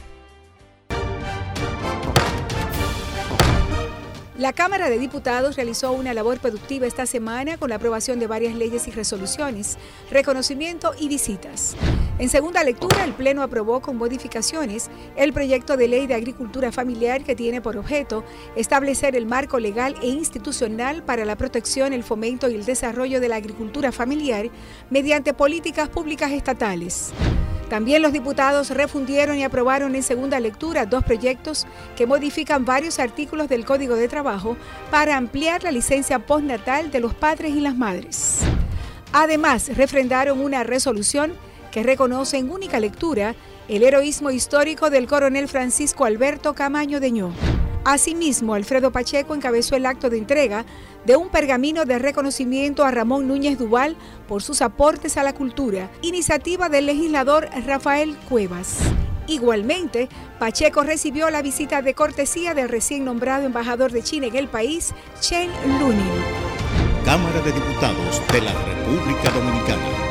La Cámara de Diputados realizó una labor productiva esta semana con la aprobación de varias leyes y resoluciones, reconocimiento y visitas. En segunda lectura, el Pleno aprobó con modificaciones el proyecto de ley de agricultura familiar que tiene por objeto establecer el marco legal e institucional para la protección, el fomento y el desarrollo de la agricultura familiar mediante políticas públicas estatales. También los diputados refundieron y aprobaron en segunda lectura dos proyectos que modifican varios artículos del Código de Trabajo para ampliar la licencia postnatal de los padres y las madres. Además, refrendaron una resolución que reconoce en única lectura el heroísmo histórico del coronel Francisco Alberto Camaño Deñó. Asimismo, Alfredo Pacheco encabezó el acto de entrega de un pergamino de reconocimiento a Ramón Núñez Duval por sus aportes a la cultura, iniciativa del legislador Rafael Cuevas. Igualmente, Pacheco recibió la visita de cortesía del recién nombrado embajador de China en el país, Chen Lunin. Cámara de Diputados de la República Dominicana.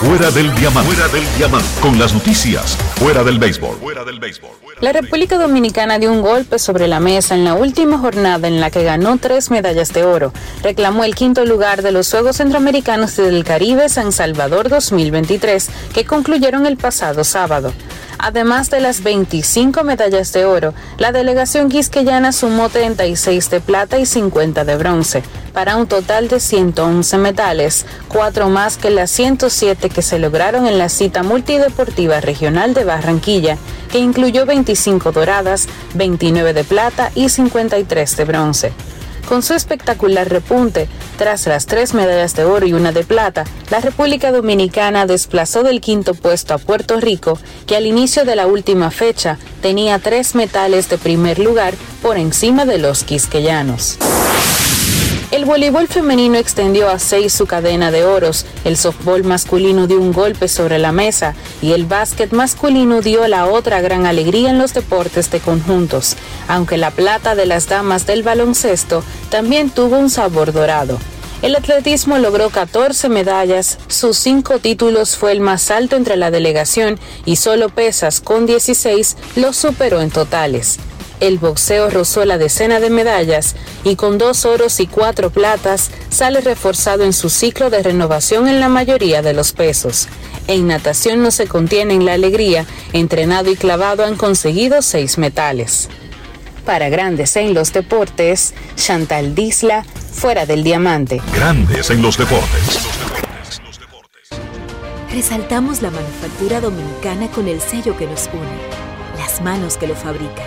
Fuera del diamante. Fuera del diamante. Con las noticias. Fuera del béisbol. Fuera del béisbol. La República Dominicana dio un golpe sobre la mesa en la última jornada en la que ganó tres medallas de oro. Reclamó el quinto lugar de los Juegos Centroamericanos del Caribe San Salvador 2023, que concluyeron el pasado sábado. Además de las 25 medallas de oro, la delegación quisqueyana sumó 36 de plata y 50 de bronce, para un total de 111 metales, cuatro más que las 107 que se lograron en la cita multideportiva regional de Barranquilla, que incluyó 25 doradas, 29 de plata y 53 de bronce. Con su espectacular repunte, tras las tres medallas de oro y una de plata, la República Dominicana desplazó del quinto puesto a Puerto Rico, que al inicio de la última fecha tenía tres metales de primer lugar por encima de los quisqueyanos. El voleibol femenino extendió a seis su cadena de oros, el softball masculino dio un golpe sobre la mesa y el básquet masculino dio la otra gran alegría en los deportes de conjuntos, aunque la plata de las damas del baloncesto también tuvo un sabor dorado. El atletismo logró 14 medallas, sus cinco títulos fue el más alto entre la delegación y solo Pesas con 16 lo superó en totales. El boxeo rozó la decena de medallas y con dos oros y cuatro platas sale reforzado en su ciclo de renovación en la mayoría de los pesos. En natación no se contiene en la alegría, entrenado y clavado han conseguido seis metales. Para grandes en los deportes, Chantal Disla, fuera del diamante. Grandes en los deportes. Resaltamos la manufactura dominicana con el sello que nos une, las manos que lo fabrican,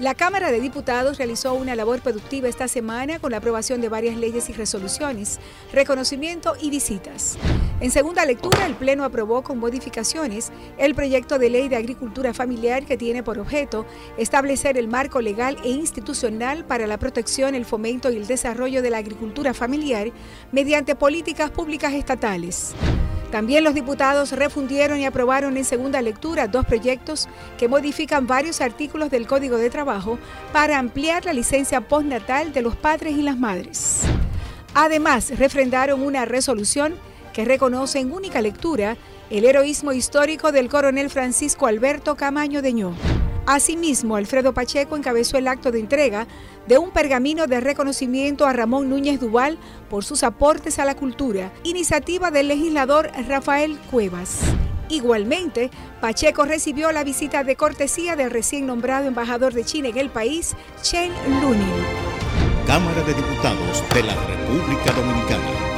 La Cámara de Diputados realizó una labor productiva esta semana con la aprobación de varias leyes y resoluciones, reconocimiento y visitas. En segunda lectura, el Pleno aprobó con modificaciones el proyecto de ley de agricultura familiar que tiene por objeto establecer el marco legal e institucional para la protección, el fomento y el desarrollo de la agricultura familiar mediante políticas públicas estatales. También los diputados refundieron y aprobaron en segunda lectura dos proyectos que modifican varios artículos del Código de Trabajo para ampliar la licencia postnatal de los padres y las madres. Además, refrendaron una resolución que reconoce en única lectura el heroísmo histórico del coronel Francisco Alberto Camaño Deñó. Asimismo, Alfredo Pacheco encabezó el acto de entrega de un pergamino de reconocimiento a Ramón Núñez Duval por sus aportes a la cultura, iniciativa del legislador Rafael Cuevas. Igualmente, Pacheco recibió la visita de cortesía del recién nombrado embajador de China en el país, Chen Lunin. Cámara de Diputados de la República Dominicana.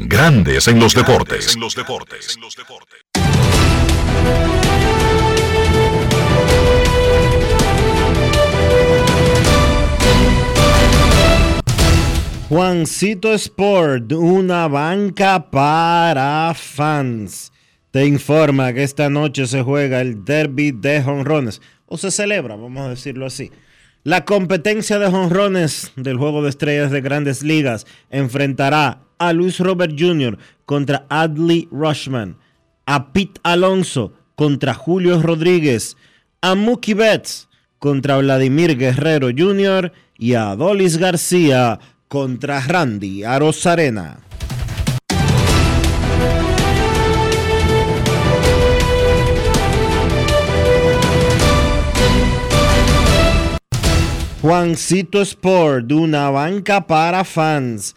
Grandes en los deportes. En los deportes. Juancito Sport, una banca para fans. Te informa que esta noche se juega el derby de jonrones, o se celebra, vamos a decirlo así. La competencia de jonrones del Juego de Estrellas de Grandes Ligas enfrentará a Luis Robert Jr. contra Adley Rushman, a Pete Alonso contra Julio Rodríguez, a Mookie Betts contra Vladimir Guerrero Jr. y a Adolis García contra Randy Arozarena. Juancito Sport, una banca para fans,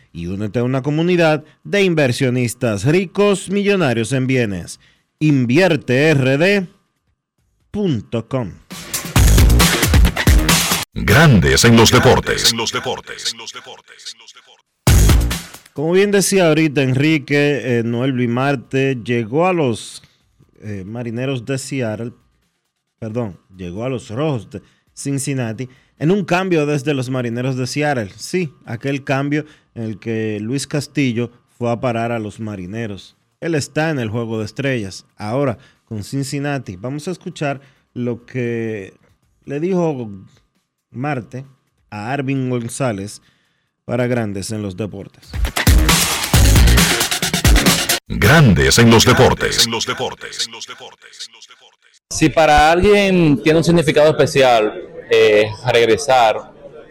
y únete a una comunidad de inversionistas ricos millonarios en bienes. InvierteRD.com Grandes en los deportes. Como bien decía ahorita Enrique, eh, Noel Blimarte llegó a los eh, marineros de Seattle, perdón, llegó a los rojos de Cincinnati en un cambio desde los marineros de Seattle. Sí, aquel cambio en el que Luis Castillo fue a parar a los marineros. Él está en el juego de estrellas. Ahora, con Cincinnati. Vamos a escuchar lo que le dijo Marte a Arvin González para Grandes en los Deportes. Grandes en los deportes. Si para alguien tiene un significado especial eh, regresar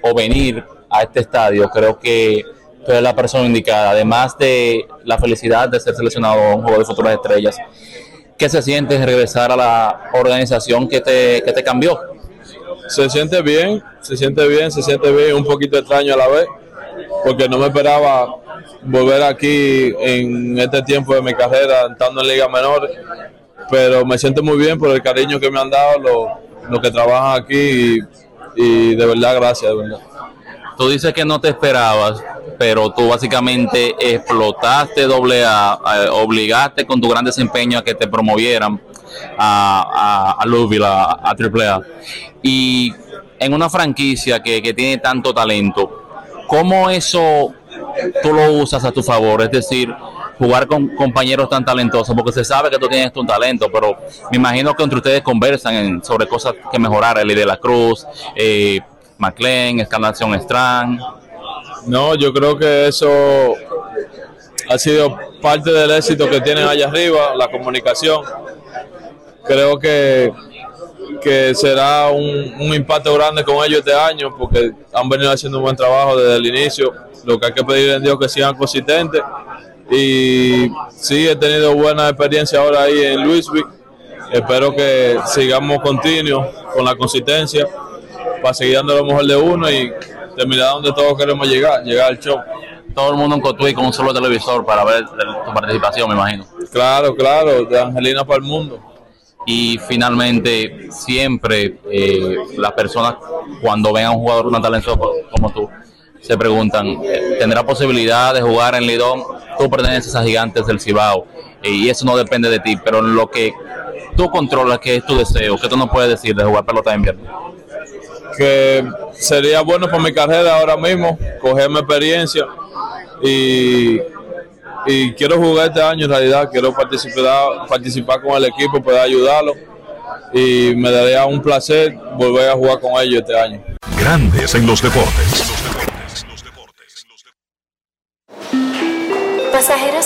o venir a este estadio, creo que tú eres la persona indicada. Además de la felicidad de ser seleccionado a un juego de futuras estrellas, ¿qué se siente regresar a la organización que te, que te cambió? Se siente bien, se siente bien, se siente bien, un poquito extraño a la vez, porque no me esperaba volver aquí en este tiempo de mi carrera, estando en Liga Menor, pero me siento muy bien por el cariño que me han dado los, los que trabajan aquí y, de verdad gracias, de verdad. Tú dices que no te esperabas, pero tú básicamente explotaste doble A, obligaste con tu gran desempeño a que te promovieran a, a, a Louisville, A. Y en una franquicia que, que tiene tanto talento, ¿cómo eso tú lo usas a tu favor? Es decir, jugar con compañeros tan talentosos, porque se sabe que tú tienes tu talento, pero me imagino que entre ustedes conversan en- sobre cosas que mejorar, Eli de la Cruz, eh, McLean, Escalación Strand. No, yo creo que eso ha sido parte del éxito que tienen allá arriba, la comunicación. Creo que, que será un, un impacto grande con ellos este año porque han venido haciendo un buen trabajo desde el inicio. Lo que hay que pedir en Dios que sigan consistentes. Y sí, he tenido buena experiencia ahora ahí en Louisville. Espero que sigamos continuos con la consistencia para seguir dando lo mejor de uno y terminar donde todos queremos llegar, llegar al show. Todo el mundo en Cotuí con un solo televisor para ver tu participación, me imagino. Claro, claro, de Angelina para el mundo. Y finalmente, siempre eh, las personas cuando ven a un jugador tan talentoso como tú, se preguntan, eh, ¿tendrá posibilidad de jugar en Lidón? Tú perteneces a Gigantes del Cibao eh, y eso no depende de ti, pero lo que tú controlas, que es tu deseo, que tú no puedes decir de jugar pelota de invierno. que sería bueno para mi carrera ahora mismo, cogerme experiencia y, y quiero jugar este año en realidad, quiero participar, participar con el equipo, poder ayudarlo y me daría un placer volver a jugar con ellos este año. Grandes en los deportes.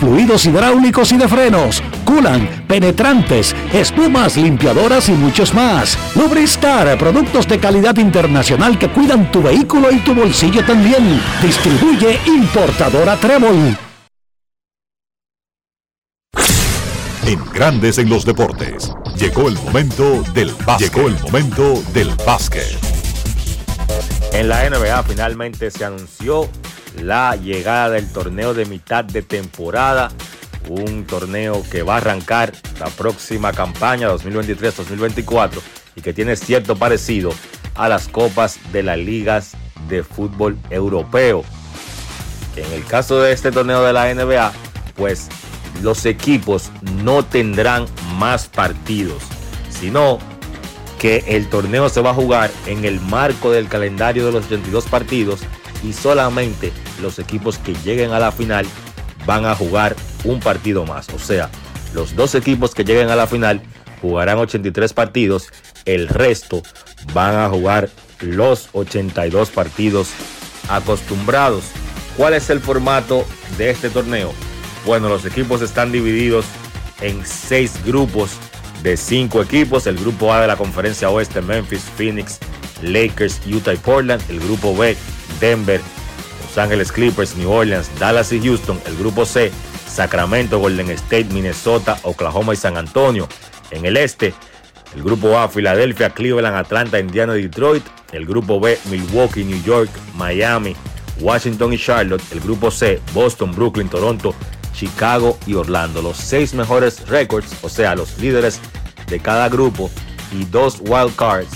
fluidos hidráulicos y de frenos, culan, penetrantes, espumas, limpiadoras y muchos más. Lubristar, productos de calidad internacional que cuidan tu vehículo y tu bolsillo también. Distribuye importadora Trébol. En Grandes en los deportes. Llegó el momento del básquet. Llegó el momento del básquet. En la NBA finalmente se anunció la llegada del torneo de mitad de temporada, un torneo que va a arrancar la próxima campaña 2023-2024 y que tiene cierto parecido a las copas de las ligas de fútbol europeo. En el caso de este torneo de la NBA, pues los equipos no tendrán más partidos, sino que el torneo se va a jugar en el marco del calendario de los 82 partidos y solamente los equipos que lleguen a la final van a jugar un partido más. O sea, los dos equipos que lleguen a la final jugarán 83 partidos, el resto van a jugar los 82 partidos acostumbrados. ¿Cuál es el formato de este torneo? Bueno, los equipos están divididos en seis grupos de cinco equipos. El grupo A de la conferencia oeste, Memphis, Phoenix, Lakers, Utah y Portland. El grupo B, Denver, Los Ángeles Clippers, New Orleans, Dallas y Houston. El grupo C, Sacramento, Golden State, Minnesota, Oklahoma y San Antonio. En el este, el grupo A, Filadelfia, Cleveland, Atlanta, Indiana y Detroit. El grupo B, Milwaukee, New York, Miami, Washington y Charlotte. El grupo C, Boston, Brooklyn, Toronto, Chicago y Orlando. Los seis mejores récords, o sea, los líderes de cada grupo y dos wild cards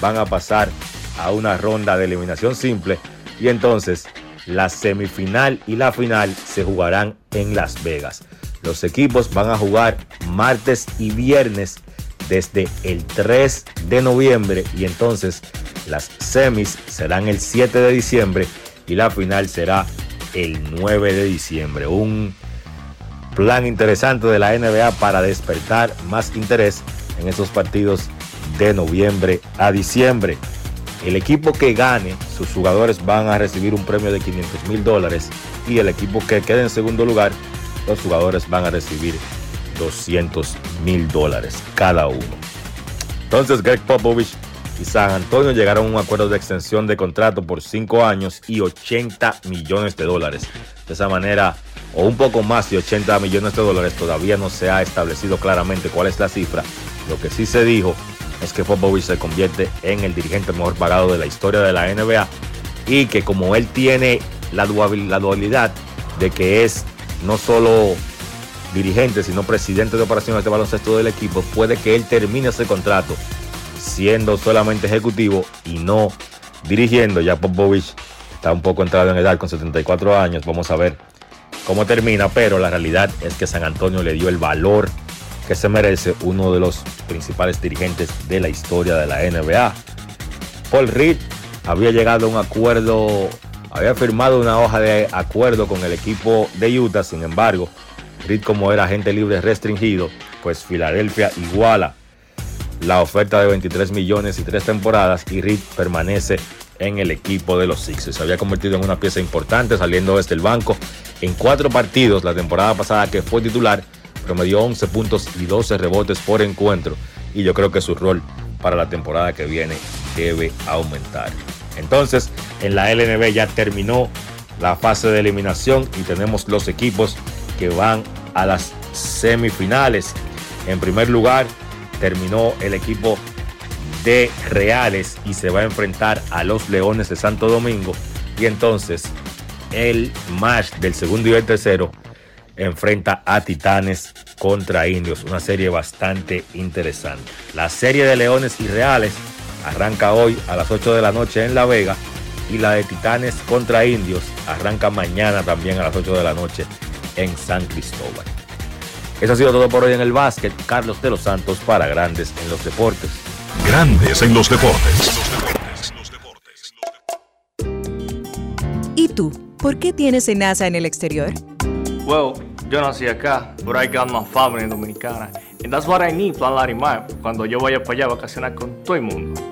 van a pasar a una ronda de eliminación simple y entonces la semifinal y la final se jugarán en Las Vegas. Los equipos van a jugar martes y viernes desde el 3 de noviembre y entonces las semis serán el 7 de diciembre y la final será el 9 de diciembre. Un plan interesante de la NBA para despertar más interés en esos partidos de noviembre a diciembre. El equipo que gane, sus jugadores van a recibir un premio de 500 mil dólares y el equipo que quede en segundo lugar, los jugadores van a recibir 200 mil dólares cada uno. Entonces Greg Popovich y San Antonio llegaron a un acuerdo de extensión de contrato por 5 años y 80 millones de dólares. De esa manera, o un poco más de 80 millones de dólares, todavía no se ha establecido claramente cuál es la cifra. Lo que sí se dijo es que Popovich se convierte en el dirigente mejor pagado de la historia de la NBA y que como él tiene la, dual- la dualidad de que es no solo dirigente, sino presidente de operaciones de baloncesto del equipo, puede que él termine ese contrato siendo solamente ejecutivo y no dirigiendo. Ya Popovich está un poco entrado en edad con 74 años. Vamos a ver cómo termina, pero la realidad es que San Antonio le dio el valor que se merece uno de los principales dirigentes de la historia de la NBA. Paul Reed había llegado a un acuerdo, había firmado una hoja de acuerdo con el equipo de Utah, sin embargo, Reed como era agente libre restringido, pues Filadelfia iguala la oferta de 23 millones y tres temporadas y Reed permanece en el equipo de los Sixers. Se había convertido en una pieza importante saliendo desde el banco en cuatro partidos la temporada pasada que fue titular, promedió 11 puntos y 12 rebotes por encuentro y yo creo que su rol para la temporada que viene debe aumentar. Entonces, en la LNB ya terminó la fase de eliminación y tenemos los equipos que van a las semifinales. En primer lugar, terminó el equipo de Reales y se va a enfrentar a los Leones de Santo Domingo. Y entonces el match del segundo y el tercero enfrenta a Titanes contra Indios. Una serie bastante interesante. La serie de Leones y Reales arranca hoy a las 8 de la noche en La Vega. Y la de Titanes contra Indios arranca mañana también a las 8 de la noche en San Cristóbal. Eso ha sido todo por hoy en el básquet. Carlos de los Santos para Grandes en los Deportes. Grandes en los deportes. ¿Y tú? ¿Por qué tienes NASA en el exterior? Well, yo nací acá, but I got my family dominicana. And that's what I need, Plan Larimar, cuando yo vaya para allá a vacacionar con todo el mundo.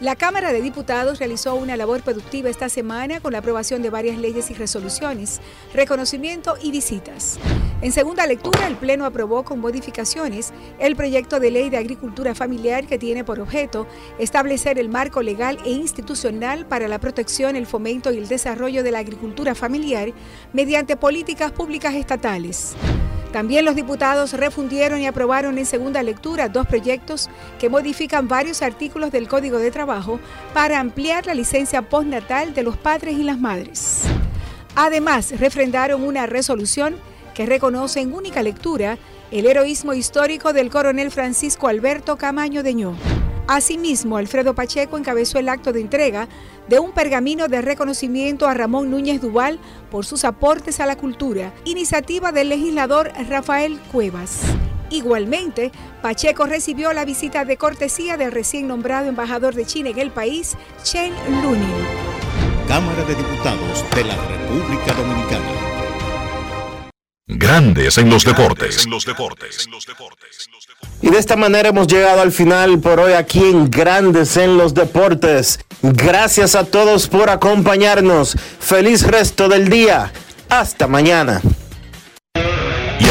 La Cámara de Diputados realizó una labor productiva esta semana con la aprobación de varias leyes y resoluciones, reconocimiento y visitas. En segunda lectura, el Pleno aprobó con modificaciones el proyecto de ley de agricultura familiar que tiene por objeto establecer el marco legal e institucional para la protección, el fomento y el desarrollo de la agricultura familiar mediante políticas públicas estatales. También los diputados refundieron y aprobaron en segunda lectura dos proyectos que modifican varios artículos del Código de Trabajo para ampliar la licencia postnatal de los padres y las madres. Además, refrendaron una resolución que reconoce en única lectura el heroísmo histórico del coronel Francisco Alberto Camaño Deñó. Asimismo, Alfredo Pacheco encabezó el acto de entrega de un pergamino de reconocimiento a Ramón Núñez Duval por sus aportes a la cultura, iniciativa del legislador Rafael Cuevas. Igualmente, Pacheco recibió la visita de cortesía del recién nombrado embajador de China en el país, Chen Lunin. Cámara de Diputados de la República Dominicana. Grandes en los deportes. Y de esta manera hemos llegado al final por hoy aquí en Grandes en los Deportes. Gracias a todos por acompañarnos. Feliz resto del día. Hasta mañana.